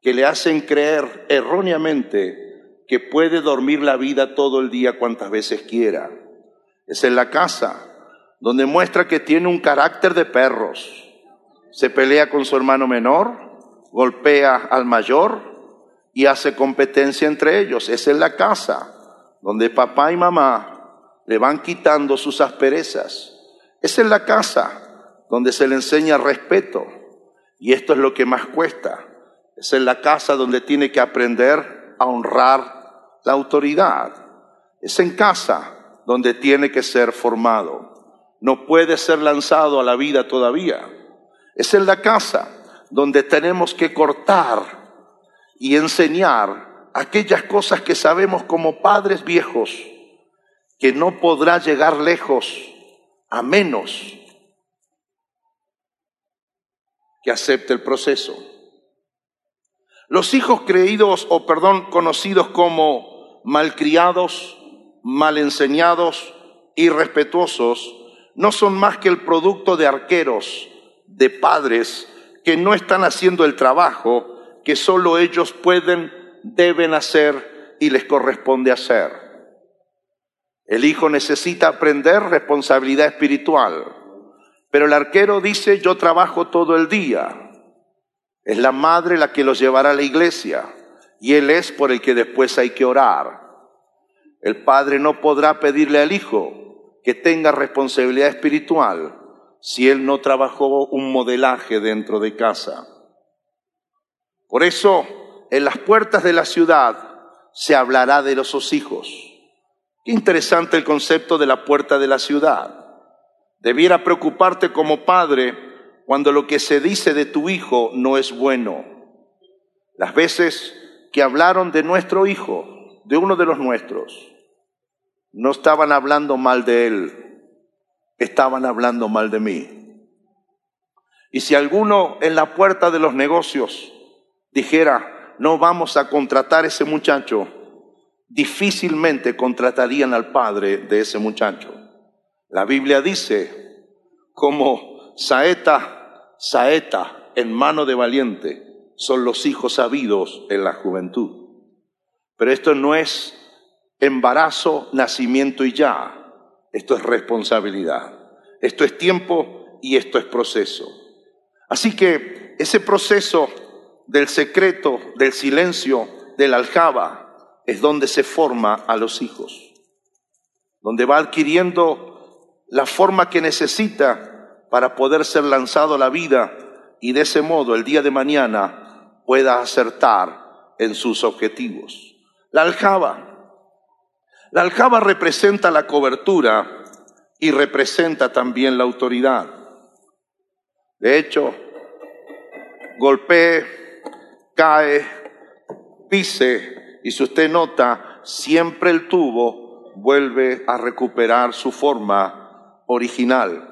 que le hacen creer erróneamente que puede dormir la vida todo el día cuantas veces quiera. Es en la casa donde muestra que tiene un carácter de perros. Se pelea con su hermano menor, golpea al mayor y hace competencia entre ellos. Es en la casa donde papá y mamá le van quitando sus asperezas. Es en la casa donde se le enseña respeto. Y esto es lo que más cuesta. Es en la casa donde tiene que aprender a honrar la autoridad. Es en casa donde tiene que ser formado no puede ser lanzado a la vida todavía. Es en la casa donde tenemos que cortar y enseñar aquellas cosas que sabemos como padres viejos, que no podrá llegar lejos a menos que acepte el proceso. Los hijos creídos, o perdón, conocidos como malcriados, mal enseñados, irrespetuosos, no son más que el producto de arqueros, de padres que no están haciendo el trabajo que solo ellos pueden, deben hacer y les corresponde hacer. El hijo necesita aprender responsabilidad espiritual, pero el arquero dice yo trabajo todo el día. Es la madre la que los llevará a la iglesia y él es por el que después hay que orar. El padre no podrá pedirle al hijo, que tenga responsabilidad espiritual si él no trabajó un modelaje dentro de casa. Por eso, en las puertas de la ciudad se hablará de los hijos. Qué interesante el concepto de la puerta de la ciudad. Debiera preocuparte como padre cuando lo que se dice de tu hijo no es bueno. Las veces que hablaron de nuestro hijo, de uno de los nuestros, no estaban hablando mal de él, estaban hablando mal de mí. Y si alguno en la puerta de los negocios dijera, no vamos a contratar a ese muchacho, difícilmente contratarían al padre de ese muchacho. La Biblia dice, como saeta, saeta en mano de valiente, son los hijos sabidos en la juventud. Pero esto no es embarazo, nacimiento y ya. Esto es responsabilidad. Esto es tiempo y esto es proceso. Así que ese proceso del secreto, del silencio, del aljaba, es donde se forma a los hijos, donde va adquiriendo la forma que necesita para poder ser lanzado a la vida y de ese modo el día de mañana pueda acertar en sus objetivos. La aljaba la aljaba representa la cobertura y representa también la autoridad. De hecho, golpee, cae, pise, y si usted nota, siempre el tubo vuelve a recuperar su forma original.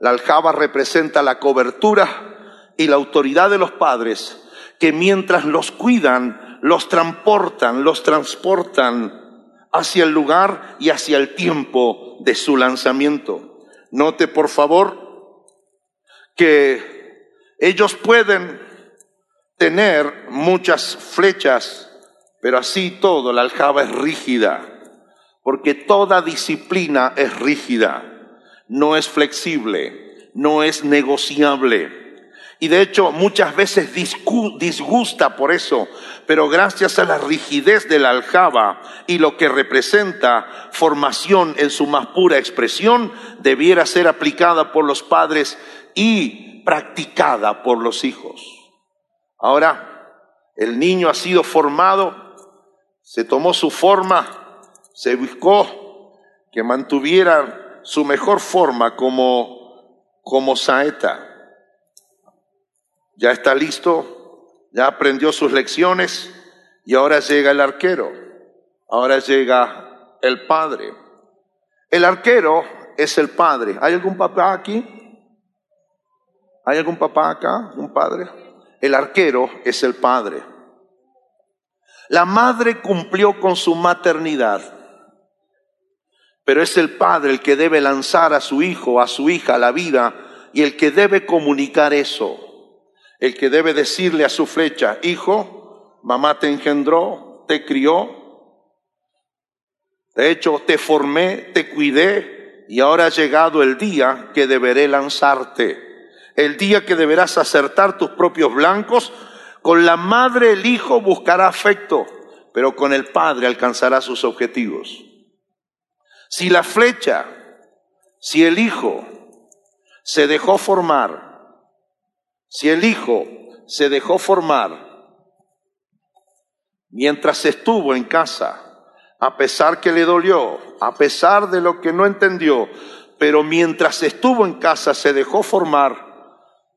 La aljaba representa la cobertura y la autoridad de los padres que mientras los cuidan, los transportan, los transportan hacia el lugar y hacia el tiempo de su lanzamiento. Note, por favor, que ellos pueden tener muchas flechas, pero así todo, la aljaba es rígida, porque toda disciplina es rígida, no es flexible, no es negociable. Y de hecho muchas veces disgusta por eso, pero gracias a la rigidez de la aljaba y lo que representa formación en su más pura expresión, debiera ser aplicada por los padres y practicada por los hijos. Ahora, el niño ha sido formado, se tomó su forma, se buscó que mantuviera su mejor forma como, como saeta ya está listo, ya aprendió sus lecciones y ahora llega el arquero, ahora llega el padre. El arquero es el padre. ¿Hay algún papá aquí? ¿Hay algún papá acá? ¿Un padre? El arquero es el padre. La madre cumplió con su maternidad, pero es el padre el que debe lanzar a su hijo, a su hija a la vida y el que debe comunicar eso, el que debe decirle a su flecha, hijo, mamá te engendró, te crió, de hecho te formé, te cuidé y ahora ha llegado el día que deberé lanzarte, el día que deberás acertar tus propios blancos con la madre el hijo buscará afecto, pero con el padre alcanzará sus objetivos. Si la flecha, si el hijo se dejó formar, si el hijo se dejó formar mientras estuvo en casa, a pesar que le dolió, a pesar de lo que no entendió, pero mientras estuvo en casa se dejó formar,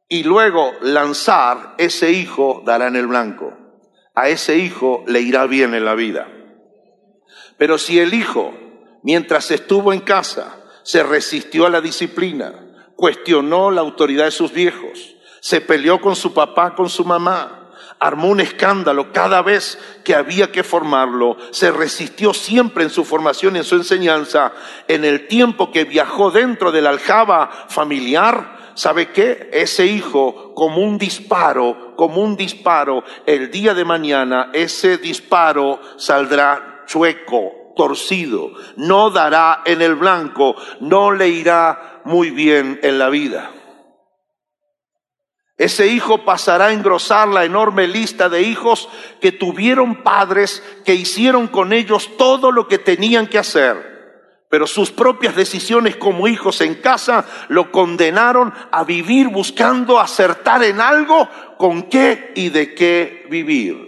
y luego lanzar, ese hijo dará en el blanco. A ese hijo le irá bien en la vida. Pero si el hijo, mientras estuvo en casa, se resistió a la disciplina, cuestionó la autoridad de sus viejos, se peleó con su papá, con su mamá, armó un escándalo cada vez que había que formarlo, se resistió siempre en su formación en su enseñanza, en el tiempo que viajó dentro de la aljaba familiar, ¿sabe qué? Ese hijo, como un disparo, como un disparo, el día de mañana ese disparo saldrá chueco, torcido, no dará en el blanco, no le irá muy bien en la vida. Ese hijo pasará a engrosar la enorme lista de hijos que tuvieron padres que hicieron con ellos todo lo que tenían que hacer pero sus propias decisiones como hijos en casa lo condenaron a vivir buscando acertar en algo con qué y de qué vivir.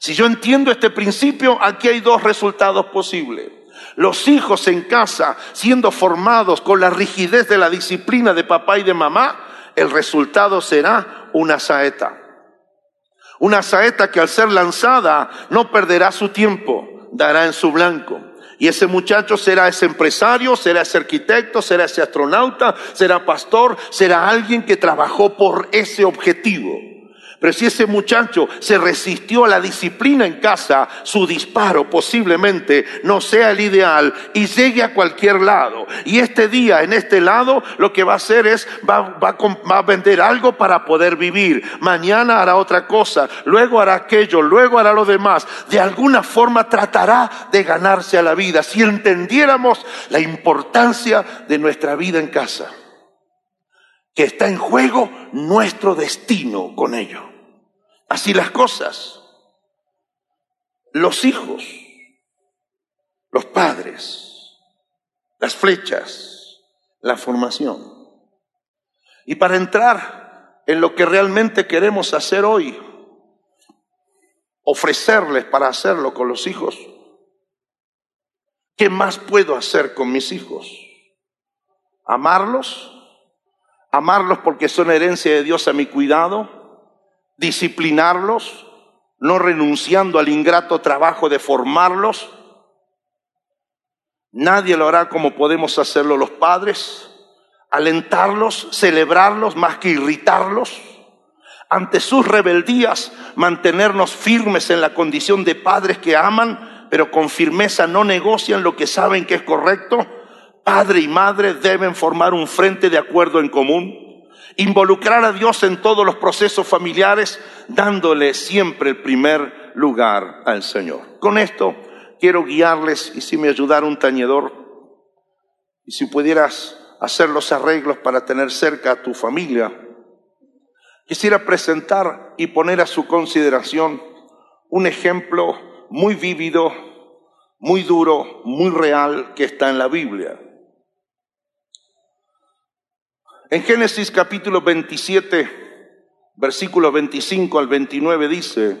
Si yo entiendo este principio, aquí hay dos resultados posibles. Los hijos en casa, siendo formados con la rigidez de la disciplina de papá y de mamá, el resultado será una saeta. Una saeta que al ser lanzada no perderá su tiempo, dará en su blanco. Y ese muchacho será ese empresario, será ese arquitecto, será ese astronauta, será pastor, será alguien que trabajó por ese objetivo. Pero si ese muchacho se resistió a la disciplina en casa, su disparo posiblemente no sea el ideal y llegue a cualquier lado. Y este día, en este lado, lo que va a hacer es, va, va, va a vender algo para poder vivir. Mañana hará otra cosa, luego hará aquello, luego hará lo demás. De alguna forma tratará de ganarse a la vida. Si entendiéramos la importancia de nuestra vida en casa que está en juego nuestro destino con ello. Así las cosas. Los hijos, los padres, las flechas, la formación. Y para entrar en lo que realmente queremos hacer hoy, ofrecerles para hacerlo con los hijos, ¿qué más puedo hacer con mis hijos? ¿Amarlos? Amarlos porque son herencia de Dios a mi cuidado, disciplinarlos, no renunciando al ingrato trabajo de formarlos. Nadie lo hará como podemos hacerlo los padres, alentarlos, celebrarlos más que irritarlos. Ante sus rebeldías, mantenernos firmes en la condición de padres que aman, pero con firmeza no negocian lo que saben que es correcto Padre y madre deben formar un frente de acuerdo en común, involucrar a Dios en todos los procesos familiares, dándole siempre el primer lugar al Señor. Con esto quiero guiarles y si me ayudara un tañedor y si pudieras hacer los arreglos para tener cerca a tu familia, quisiera presentar y poner a su consideración un ejemplo muy vívido, muy duro, muy real que está en la Biblia. En Génesis capítulo 27, versículo 25 al 29 dice,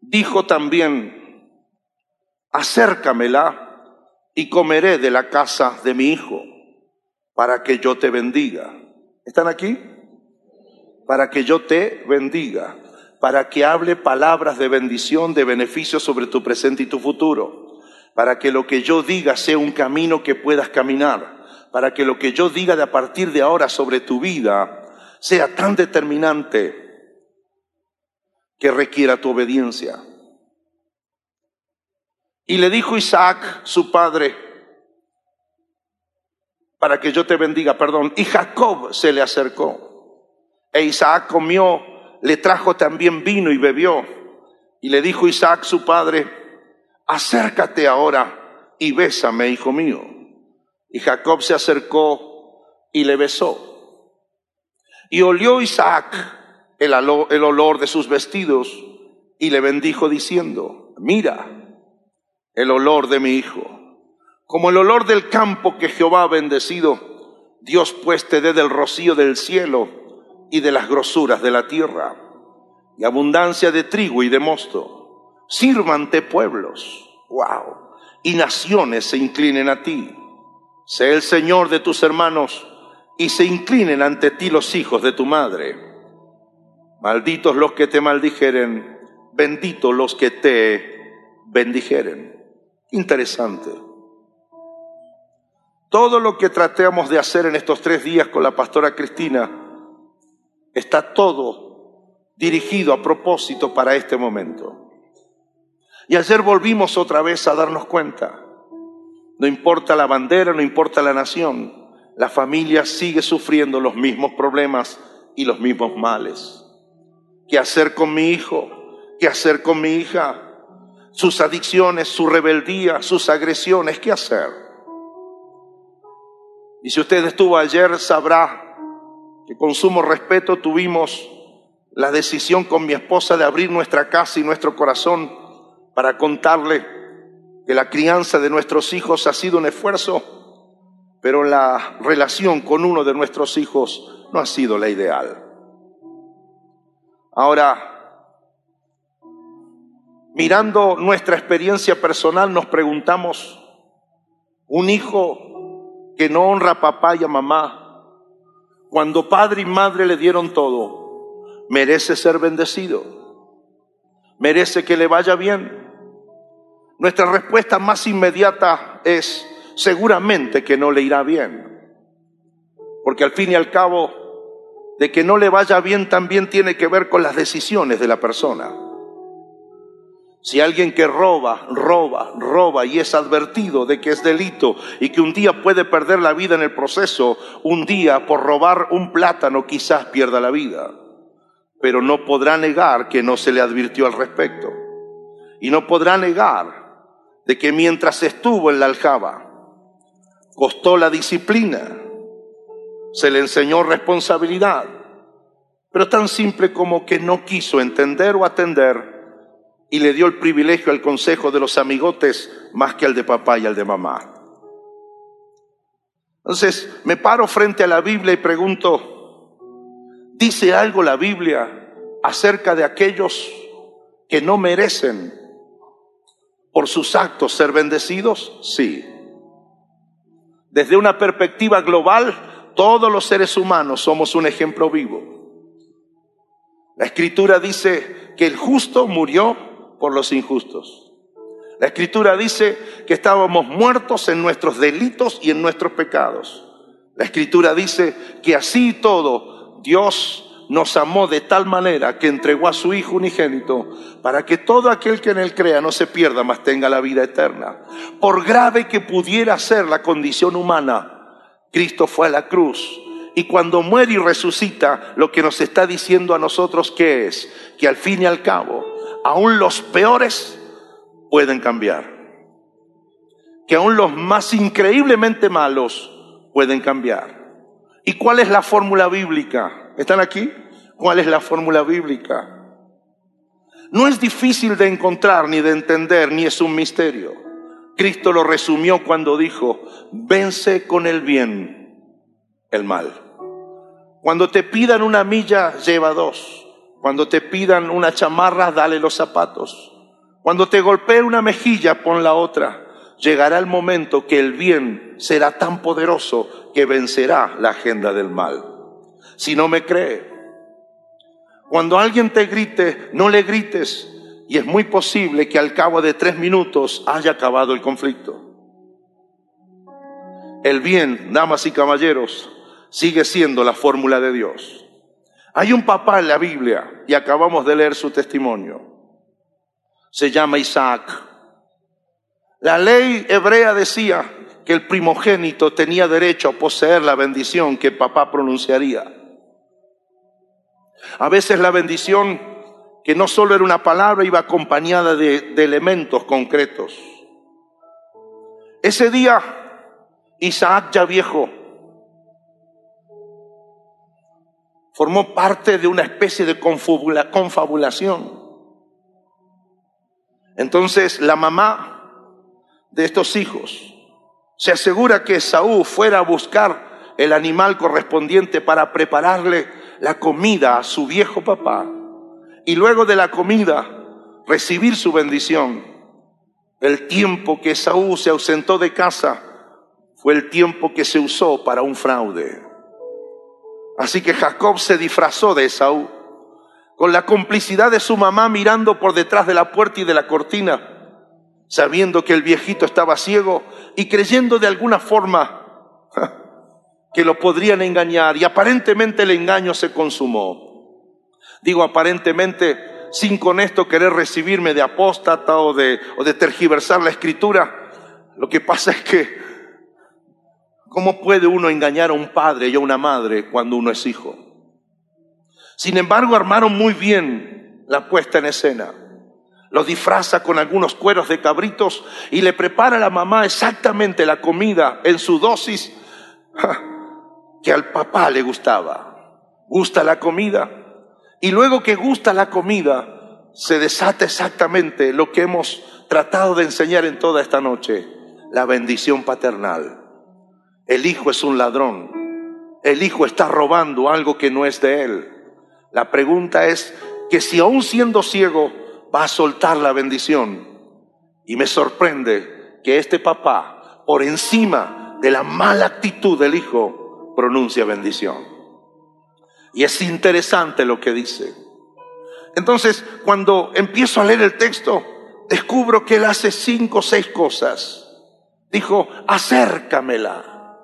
dijo también, acércamela y comeré de la casa de mi hijo, para que yo te bendiga. ¿Están aquí? Para que yo te bendiga, para que hable palabras de bendición, de beneficio sobre tu presente y tu futuro, para que lo que yo diga sea un camino que puedas caminar para que lo que yo diga de a partir de ahora sobre tu vida sea tan determinante que requiera tu obediencia. Y le dijo Isaac, su padre, para que yo te bendiga, perdón. Y Jacob se le acercó. E Isaac comió, le trajo también vino y bebió. Y le dijo Isaac, su padre, acércate ahora y bésame, hijo mío. Y Jacob se acercó y le besó. Y olió Isaac el, el olor de sus vestidos y le bendijo diciendo, mira, el olor de mi hijo, como el olor del campo que Jehová ha bendecido, Dios pues te dé del rocío del cielo y de las grosuras de la tierra, y abundancia de trigo y de mosto. Sírvante pueblos, wow, y naciones se inclinen a ti. Sé el Señor de tus hermanos, y se inclinen ante ti los hijos de tu madre. Malditos los que te maldijeren, benditos los que te bendijeren. Interesante. Todo lo que tratemos de hacer en estos tres días con la pastora Cristina está todo dirigido a propósito para este momento. Y ayer volvimos otra vez a darnos cuenta. No importa la bandera, no importa la nación, la familia sigue sufriendo los mismos problemas y los mismos males. ¿Qué hacer con mi hijo? ¿Qué hacer con mi hija? sus adicciones, su rebeldía, sus agresiones, ¿qué hacer? Y si usted estuvo ayer, sabrá que con sumo respeto tuvimos la decisión con mi esposa de abrir nuestra casa y nuestro corazón para contarle que la crianza de nuestros hijos ha sido un esfuerzo, pero la relación con uno de nuestros hijos no ha sido la ideal. Ahora, mirando nuestra experiencia personal, nos preguntamos, un hijo que no honra a papá y a mamá, cuando padre y madre le dieron todo, merece ser bendecido, merece que le vaya bien. Nuestra respuesta más inmediata es, seguramente que no le irá bien, porque al fin y al cabo, de que no le vaya bien también tiene que ver con las decisiones de la persona. Si alguien que roba, roba, roba y es advertido de que es delito y que un día puede perder la vida en el proceso, un día por robar un plátano quizás pierda la vida, pero no podrá negar que no se le advirtió al respecto. Y no podrá negar de que mientras estuvo en la aljaba, costó la disciplina, se le enseñó responsabilidad, pero tan simple como que no quiso entender o atender y le dio el privilegio al consejo de los amigotes más que al de papá y al de mamá. Entonces me paro frente a la Biblia y pregunto, ¿dice algo la Biblia acerca de aquellos que no merecen por sus actos ser bendecidos? Sí. Desde una perspectiva global, todos los seres humanos somos un ejemplo vivo. La escritura dice que el justo murió por los injustos. La escritura dice que estábamos muertos en nuestros delitos y en nuestros pecados. La escritura dice que así todo Dios nos amó de tal manera que entregó a su Hijo unigénito para que todo aquel que en él crea no se pierda, mas tenga la vida eterna. Por grave que pudiera ser la condición humana, Cristo fue a la cruz. Y cuando muere y resucita, lo que nos está diciendo a nosotros es que al fin y al cabo aún los peores pueden cambiar. Que aún los más increíblemente malos pueden cambiar. ¿Y cuál es la fórmula bíblica? ¿Están aquí? ¿Cuál es la fórmula bíblica? No es difícil de encontrar ni de entender, ni es un misterio. Cristo lo resumió cuando dijo, vence con el bien el mal. Cuando te pidan una milla, lleva dos. Cuando te pidan una chamarra, dale los zapatos. Cuando te golpee una mejilla, pon la otra. Llegará el momento que el bien será tan poderoso que vencerá la agenda del mal. Si no me cree, cuando alguien te grite, no le grites y es muy posible que al cabo de tres minutos haya acabado el conflicto. El bien, damas y caballeros, sigue siendo la fórmula de Dios. Hay un papá en la Biblia y acabamos de leer su testimonio. Se llama Isaac. La ley hebrea decía que el primogénito tenía derecho a poseer la bendición que papá pronunciaría. A veces la bendición, que no solo era una palabra, iba acompañada de, elementos concretos. Ese día, Isaac ya viejo, formó parte de una especie de confabulación. Entonces la mamá de estos hijos se asegura que Saúl fuera a buscar el animal correspondiente para prepararle la comida a su viejo papá y luego de la comida recibir su bendición. El tiempo que Saúl se ausentó de casa fue el tiempo que se usó para un fraude. Así que Jacob se disfrazó de Esaú, con la complicidad de su mamá mirando por detrás de la puerta y de la cortina, sabiendo que el viejito estaba ciego y creyendo de alguna forma que lo podrían engañar. Y aparentemente el engaño se consumó. Digo aparentemente sin con esto querer recibirme de apóstata o de, o de tergiversar la escritura. Lo que pasa es que ¿Cómo puede uno engañar a un padre y a una madre cuando uno es hijo? Sin embargo, armaron muy bien la puesta en escena. Lo disfraza con algunos cueros de cabritos y le prepara a la mamá exactamente la comida en su dosis que al papá le gustaba. Gusta la comida y luego que gusta la comida se desata exactamente lo que hemos tratado de enseñar en toda esta noche, la bendición paternal. El hijo es un ladrón. El hijo está robando algo que no es de él. La pregunta es que si aún siendo ciego va a soltar la bendición. Y me sorprende que este papá, por encima de la mala actitud del hijo, pronuncia bendición. Y es interesante lo que dice. Entonces, cuando empiezo a leer el texto, descubro que él hace cinco o seis cosas. Dijo, acércamela.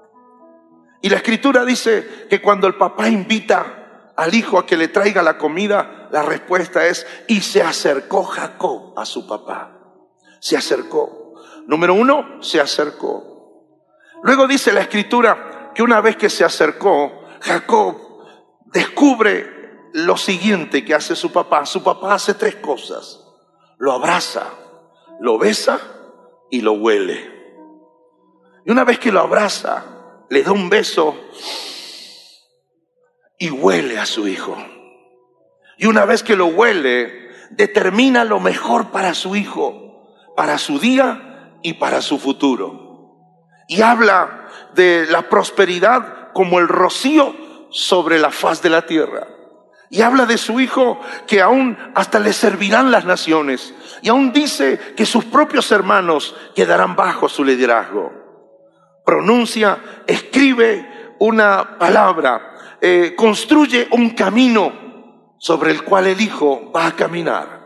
Y la escritura dice que cuando el papá invita al hijo a que le traiga la comida, la respuesta es, y se acercó Jacob a su papá. Se acercó. Número uno, se acercó. Luego dice la escritura que una vez que se acercó, Jacob descubre lo siguiente que hace su papá. Su papá hace tres cosas. Lo abraza, lo besa y lo huele. Y una vez que lo abraza, le da un beso y huele a su hijo. Y una vez que lo huele, determina lo mejor para su hijo, para su día y para su futuro. Y habla de la prosperidad como el rocío sobre la faz de la tierra. Y habla de su hijo que aún hasta le servirán las naciones. Y aún dice que sus propios hermanos quedarán bajo su liderazgo pronuncia, escribe una palabra, eh, construye un camino sobre el cual el Hijo va a caminar.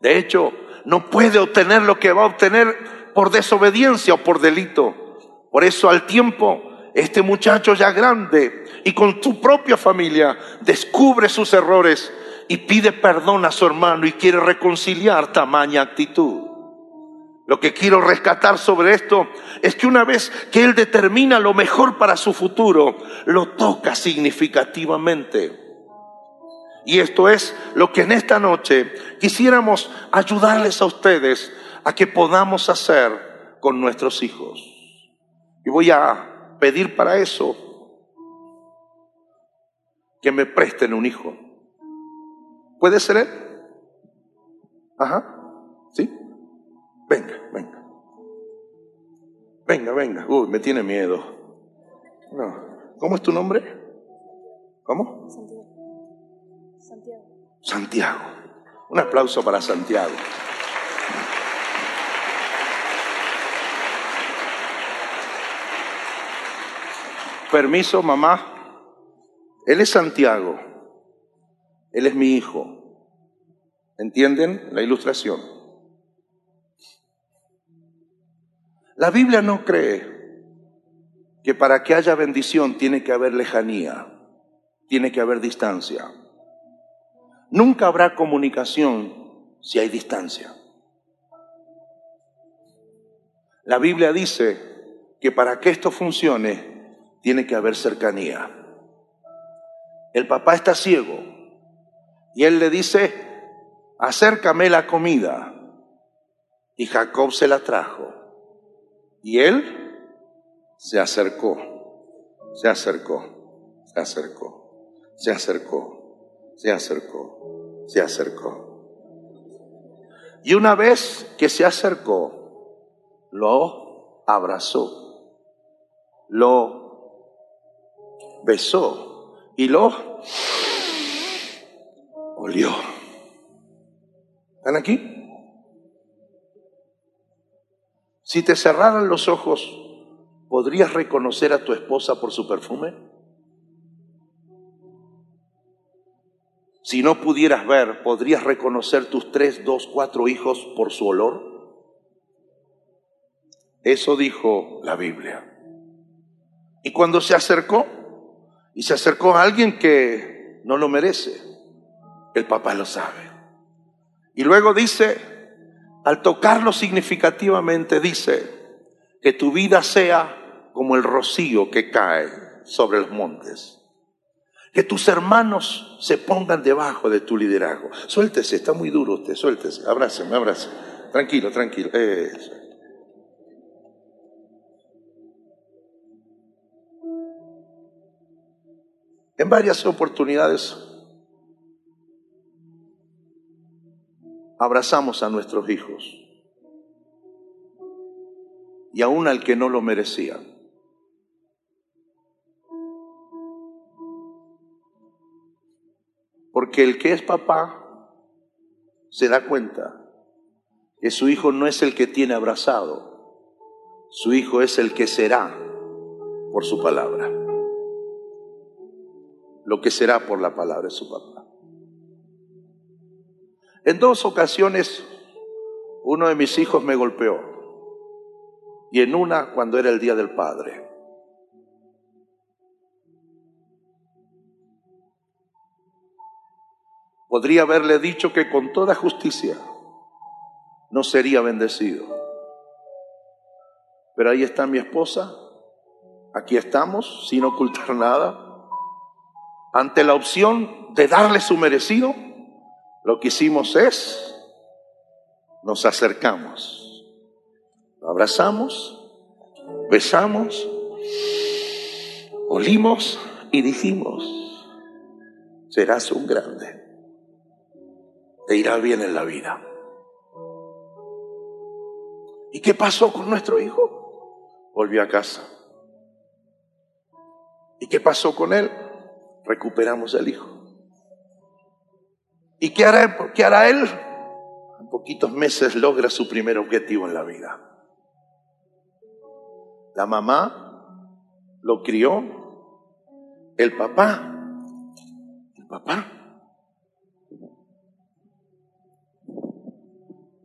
De hecho, no puede obtener lo que va a obtener por desobediencia o por delito. Por eso al tiempo, este muchacho ya grande y con su propia familia descubre sus errores y pide perdón a su hermano y quiere reconciliar tamaña actitud. Lo que quiero rescatar sobre esto es que una vez que Él determina lo mejor para su futuro, lo toca significativamente. Y esto es lo que en esta noche quisiéramos ayudarles a ustedes a que podamos hacer con nuestros hijos. Y voy a pedir para eso que me presten un hijo. ¿Puede ser él? Ajá. ¿Sí? Venga, venga. Venga, venga. Uy, me tiene miedo. No. ¿Cómo es tu nombre? ¿Cómo? Santiago. Santiago. Santiago. Un aplauso para Santiago. Permiso, mamá. Él es Santiago. Él es mi hijo. ¿Entienden la ilustración? La Biblia no cree que para que haya bendición tiene que haber lejanía. tiene que haber distancia. Nunca habrá comunicación si hay distancia. La Biblia dice que para que esto funcione tiene que haber cercanía. El papá está ciego y él le dice, acércame la comida. Y Jacob se la trajo. Y él se acercó, se acercó, se acercó, se acercó, se acercó, se acercó. Y una vez que se acercó, lo abrazó, lo besó y lo olió. ¿Están aquí? Si te cerraran los ojos, ¿podrías reconocer a tu esposa por su perfume? Si no pudieras ver, ¿podrías reconocer tus tres, dos, cuatro hijos por su olor? Eso dijo la Biblia. Y cuando se acercó, y se acercó a alguien que no lo merece, el papá lo sabe. Y luego dice, al tocarlo significativamente dice que tu vida sea como el rocío que cae sobre los montes. Que tus hermanos se pongan debajo de tu liderazgo. Suéltese, está muy duro usted, suéltese, abráceme, abrace. Tranquilo, tranquilo. En varias oportunidades abrazamos a nuestros hijos y aún al que no lo merecía. Porque el que es papá se da cuenta que su hijo no es el que tiene abrazado, su hijo es el que será por su palabra. Lo que será por la palabra de su papá. En dos ocasiones uno de mis hijos me golpeó y en una cuando era el Día del Padre. Podría haberle dicho que con toda justicia no sería bendecido. Pero ahí está mi esposa, aquí estamos, sin ocultar <laughs> nada, ante la opción de darle su merecido lo que hicimos es, nos acercamos, abrazamos, besamos, olimos y dijimos, serás un grande, te irá bien en la vida. ¿Y qué pasó con nuestro hijo? Volvió a casa. ¿Y qué pasó con él? Recuperamos el hijo. ¿Y qué hará, qué hará él? En poquitos meses logra su primer objetivo en la vida. La mamá lo crió, el papá, el papá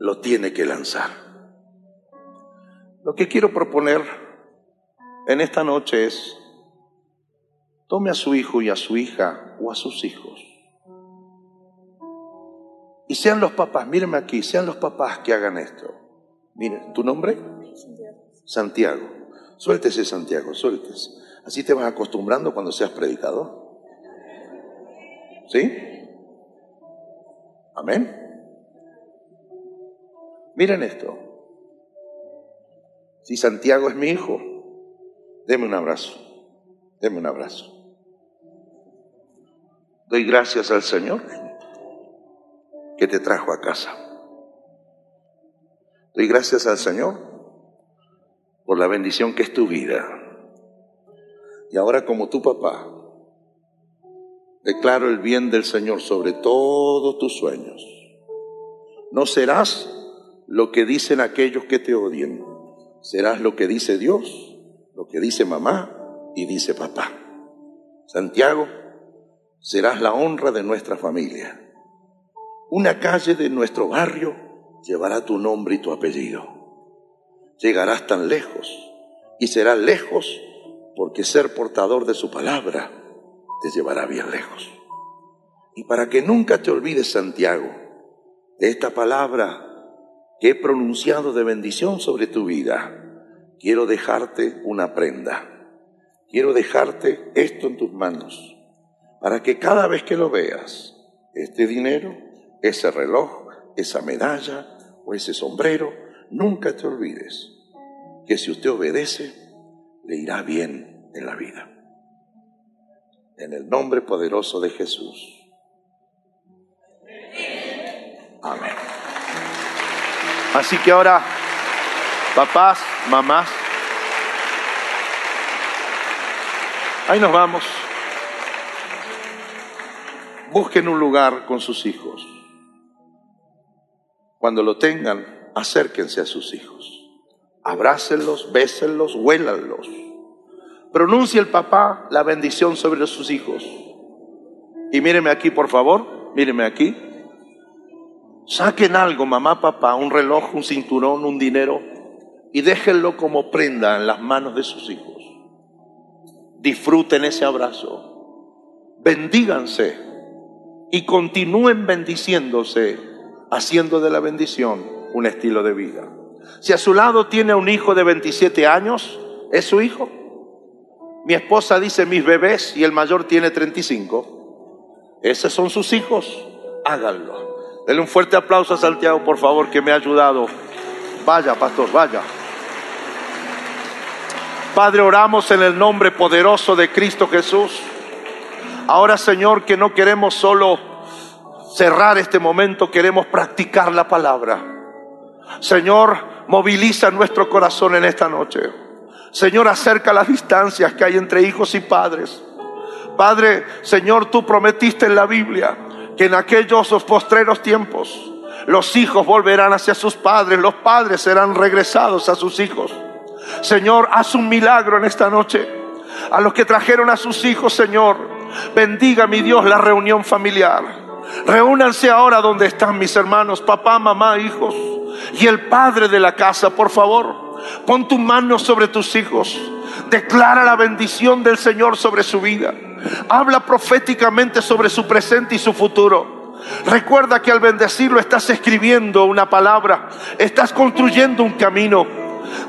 lo tiene que lanzar. Lo que quiero proponer en esta noche es, tome a su hijo y a su hija o a sus hijos y sean los papás, mírenme aquí, sean los papás que hagan esto. Miren, ¿tu nombre? Santiago. Suéltese, Santiago, suéltese. Así te vas acostumbrando cuando seas predicador. ¿Sí? Amén. Miren esto. Si Santiago es mi hijo, deme un abrazo. Deme un abrazo. Doy gracias al Señor que te trajo a casa. Doy gracias al Señor por la bendición que es tu vida. Y ahora como tu papá, declaro el bien del Señor sobre todos tus sueños. No serás lo que dicen aquellos que te odien, serás lo que dice Dios, lo que dice mamá y dice papá. Santiago, serás la honra de nuestra familia. Una calle de nuestro barrio llevará tu nombre y tu apellido. Llegarás tan lejos y serás lejos porque ser portador de su palabra te llevará bien lejos. Y para que nunca te olvides, Santiago, de esta palabra que he pronunciado de bendición sobre tu vida, quiero dejarte una prenda. Quiero dejarte esto en tus manos, para que cada vez que lo veas, este dinero, ese reloj, esa medalla o ese sombrero, nunca te olvides que si usted obedece, le irá bien en la vida. En el nombre poderoso de Jesús. Amén. Así que ahora, papás, mamás, ahí nos vamos. Busquen un lugar con sus hijos. Cuando lo tengan, acérquense a sus hijos. Abrácenlos, bésenlos, huélanlos. Pronuncie el papá la bendición sobre sus hijos. Y míreme aquí, por favor, míreme aquí. Saquen algo, mamá, papá, un reloj, un cinturón, un dinero, y déjenlo como prenda en las manos de sus hijos. Disfruten ese abrazo. Bendíganse y continúen bendiciéndose, haciendo de la bendición un estilo de vida. Si a su lado tiene un hijo de 27 años, es su hijo. Mi esposa dice mis bebés y el mayor tiene 35. Esos son sus hijos. Háganlo. Denle un fuerte aplauso a Santiago, por favor, que me ha ayudado. Vaya, pastor, vaya. Padre, oramos en el nombre poderoso de Cristo Jesús. Ahora, Señor, que no queremos solo cerrar este momento, queremos practicar la palabra. Señor, moviliza nuestro corazón en esta noche. Señor, acerca las distancias que hay entre hijos y padres. Padre, Señor, tú prometiste en la Biblia que en aquellos postreros tiempos los hijos volverán hacia sus padres, los padres serán regresados a sus hijos. Señor, haz un milagro en esta noche. A los que trajeron a sus hijos, Señor, bendiga mi Dios la reunión familiar. Reúnanse ahora donde están mis hermanos, papá, mamá, hijos y el padre de la casa, por favor. Pon tu mano sobre tus hijos. Declara la bendición del Señor sobre su vida. Habla proféticamente sobre su presente y su futuro. Recuerda que al bendecirlo estás escribiendo una palabra, estás construyendo un camino.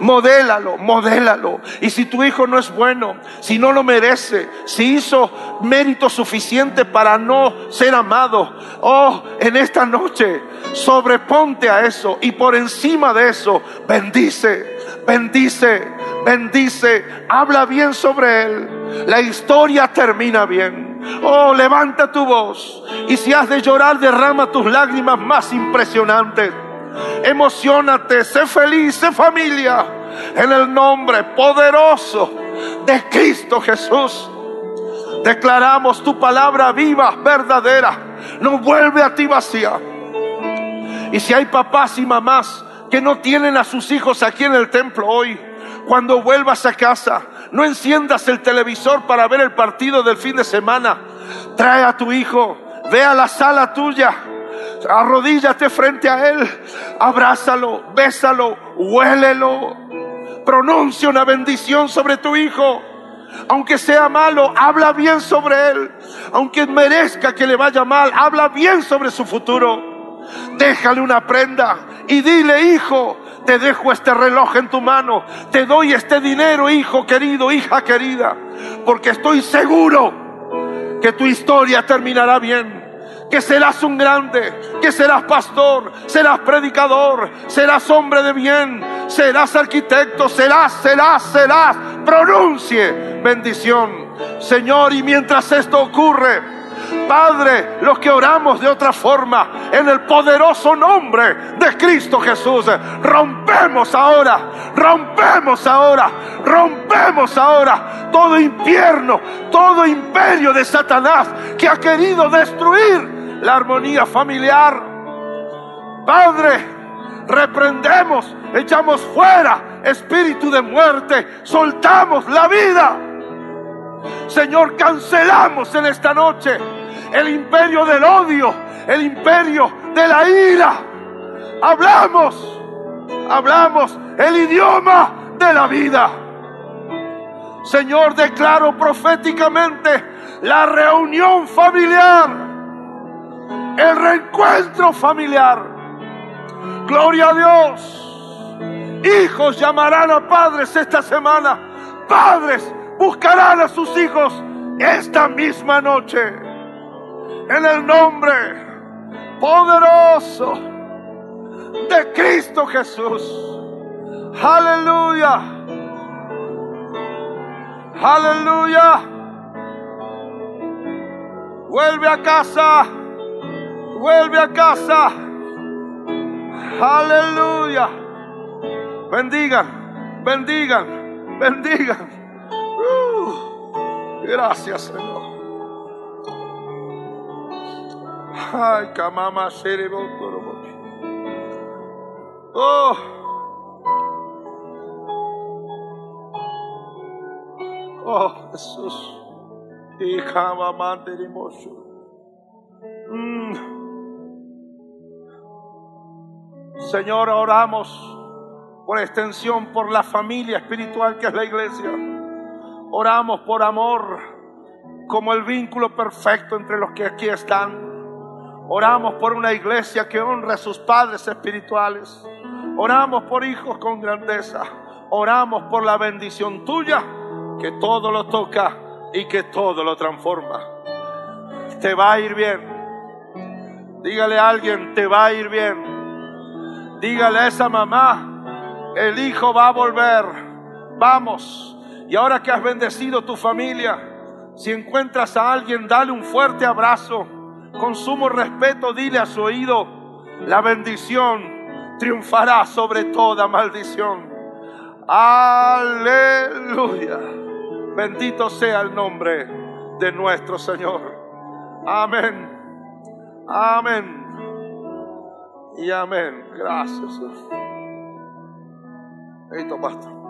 Modélalo, modélalo. Y si tu hijo no es bueno, si no lo merece, si hizo mérito suficiente para no ser amado, oh, en esta noche sobreponte a eso y por encima de eso bendice, bendice, bendice, habla bien sobre él. La historia termina bien. Oh, levanta tu voz y si has de llorar, derrama tus lágrimas más impresionantes. Emocionate, sé feliz, sé familia. En el nombre poderoso de Cristo Jesús. Declaramos tu palabra viva, verdadera. No vuelve a ti vacía. Y si hay papás y mamás que no tienen a sus hijos aquí en el templo hoy, cuando vuelvas a casa, no enciendas el televisor para ver el partido del fin de semana. Trae a tu hijo, ve a la sala tuya, arrodíllate frente a él, abrázalo, bésalo, huélelo, pronuncia una bendición sobre tu hijo. Aunque sea malo, habla bien sobre él. Aunque merezca que le vaya mal, habla bien sobre su futuro. Déjale una prenda y dile, hijo, te dejo este reloj en tu mano, te doy este dinero, hijo querido, hija querida, porque estoy seguro que tu historia terminará bien que serás un grande, que serás pastor, serás predicador, serás hombre de bien, serás arquitecto, serás, serás, serás. Pronuncie bendición, Señor, y mientras esto ocurre, Padre, los que oramos de otra forma, en el poderoso nombre de Cristo Jesús, rompemos ahora, rompemos ahora, rompemos ahora todo infierno, todo imperio de Satanás que ha querido destruir la armonía familiar. Padre, reprendemos, echamos fuera espíritu de muerte, soltamos la vida. Señor, cancelamos en esta noche el imperio del odio, el imperio de la ira. Hablamos, hablamos el idioma de la vida. Señor, declaro proféticamente la reunión familiar, el reencuentro familiar. Gloria a Dios. Hijos llamarán a padres esta semana. Padres buscarán a sus hijos esta misma noche. En el nombre poderoso de Cristo Jesús. Aleluya. Aleluya. Vuelve a casa. Vuelve a casa. Aleluya. Bendigan, bendigan, bendigan. Uh, gracias, Señor. Ay, camama Oh. Oh, Jesús. Y camamante de Señor, oramos por extensión por la familia espiritual que es la iglesia. Oramos por amor como el vínculo perfecto entre los que aquí están. Oramos por una iglesia que honra a sus padres espirituales. Oramos por hijos con grandeza. Oramos por la bendición tuya que todo lo toca y que todo lo transforma. Te va a ir bien. Dígale a alguien, te va a ir bien. Dígale a esa mamá, el hijo va a volver. Vamos. Y ahora que has bendecido tu familia, si encuentras a alguien, dale un fuerte abrazo. Con sumo respeto, dile a su oído, la bendición triunfará sobre toda maldición. Aleluya. Bendito sea el nombre de nuestro Señor. Amén. Amén. Y amén. Gracias. Esto basta.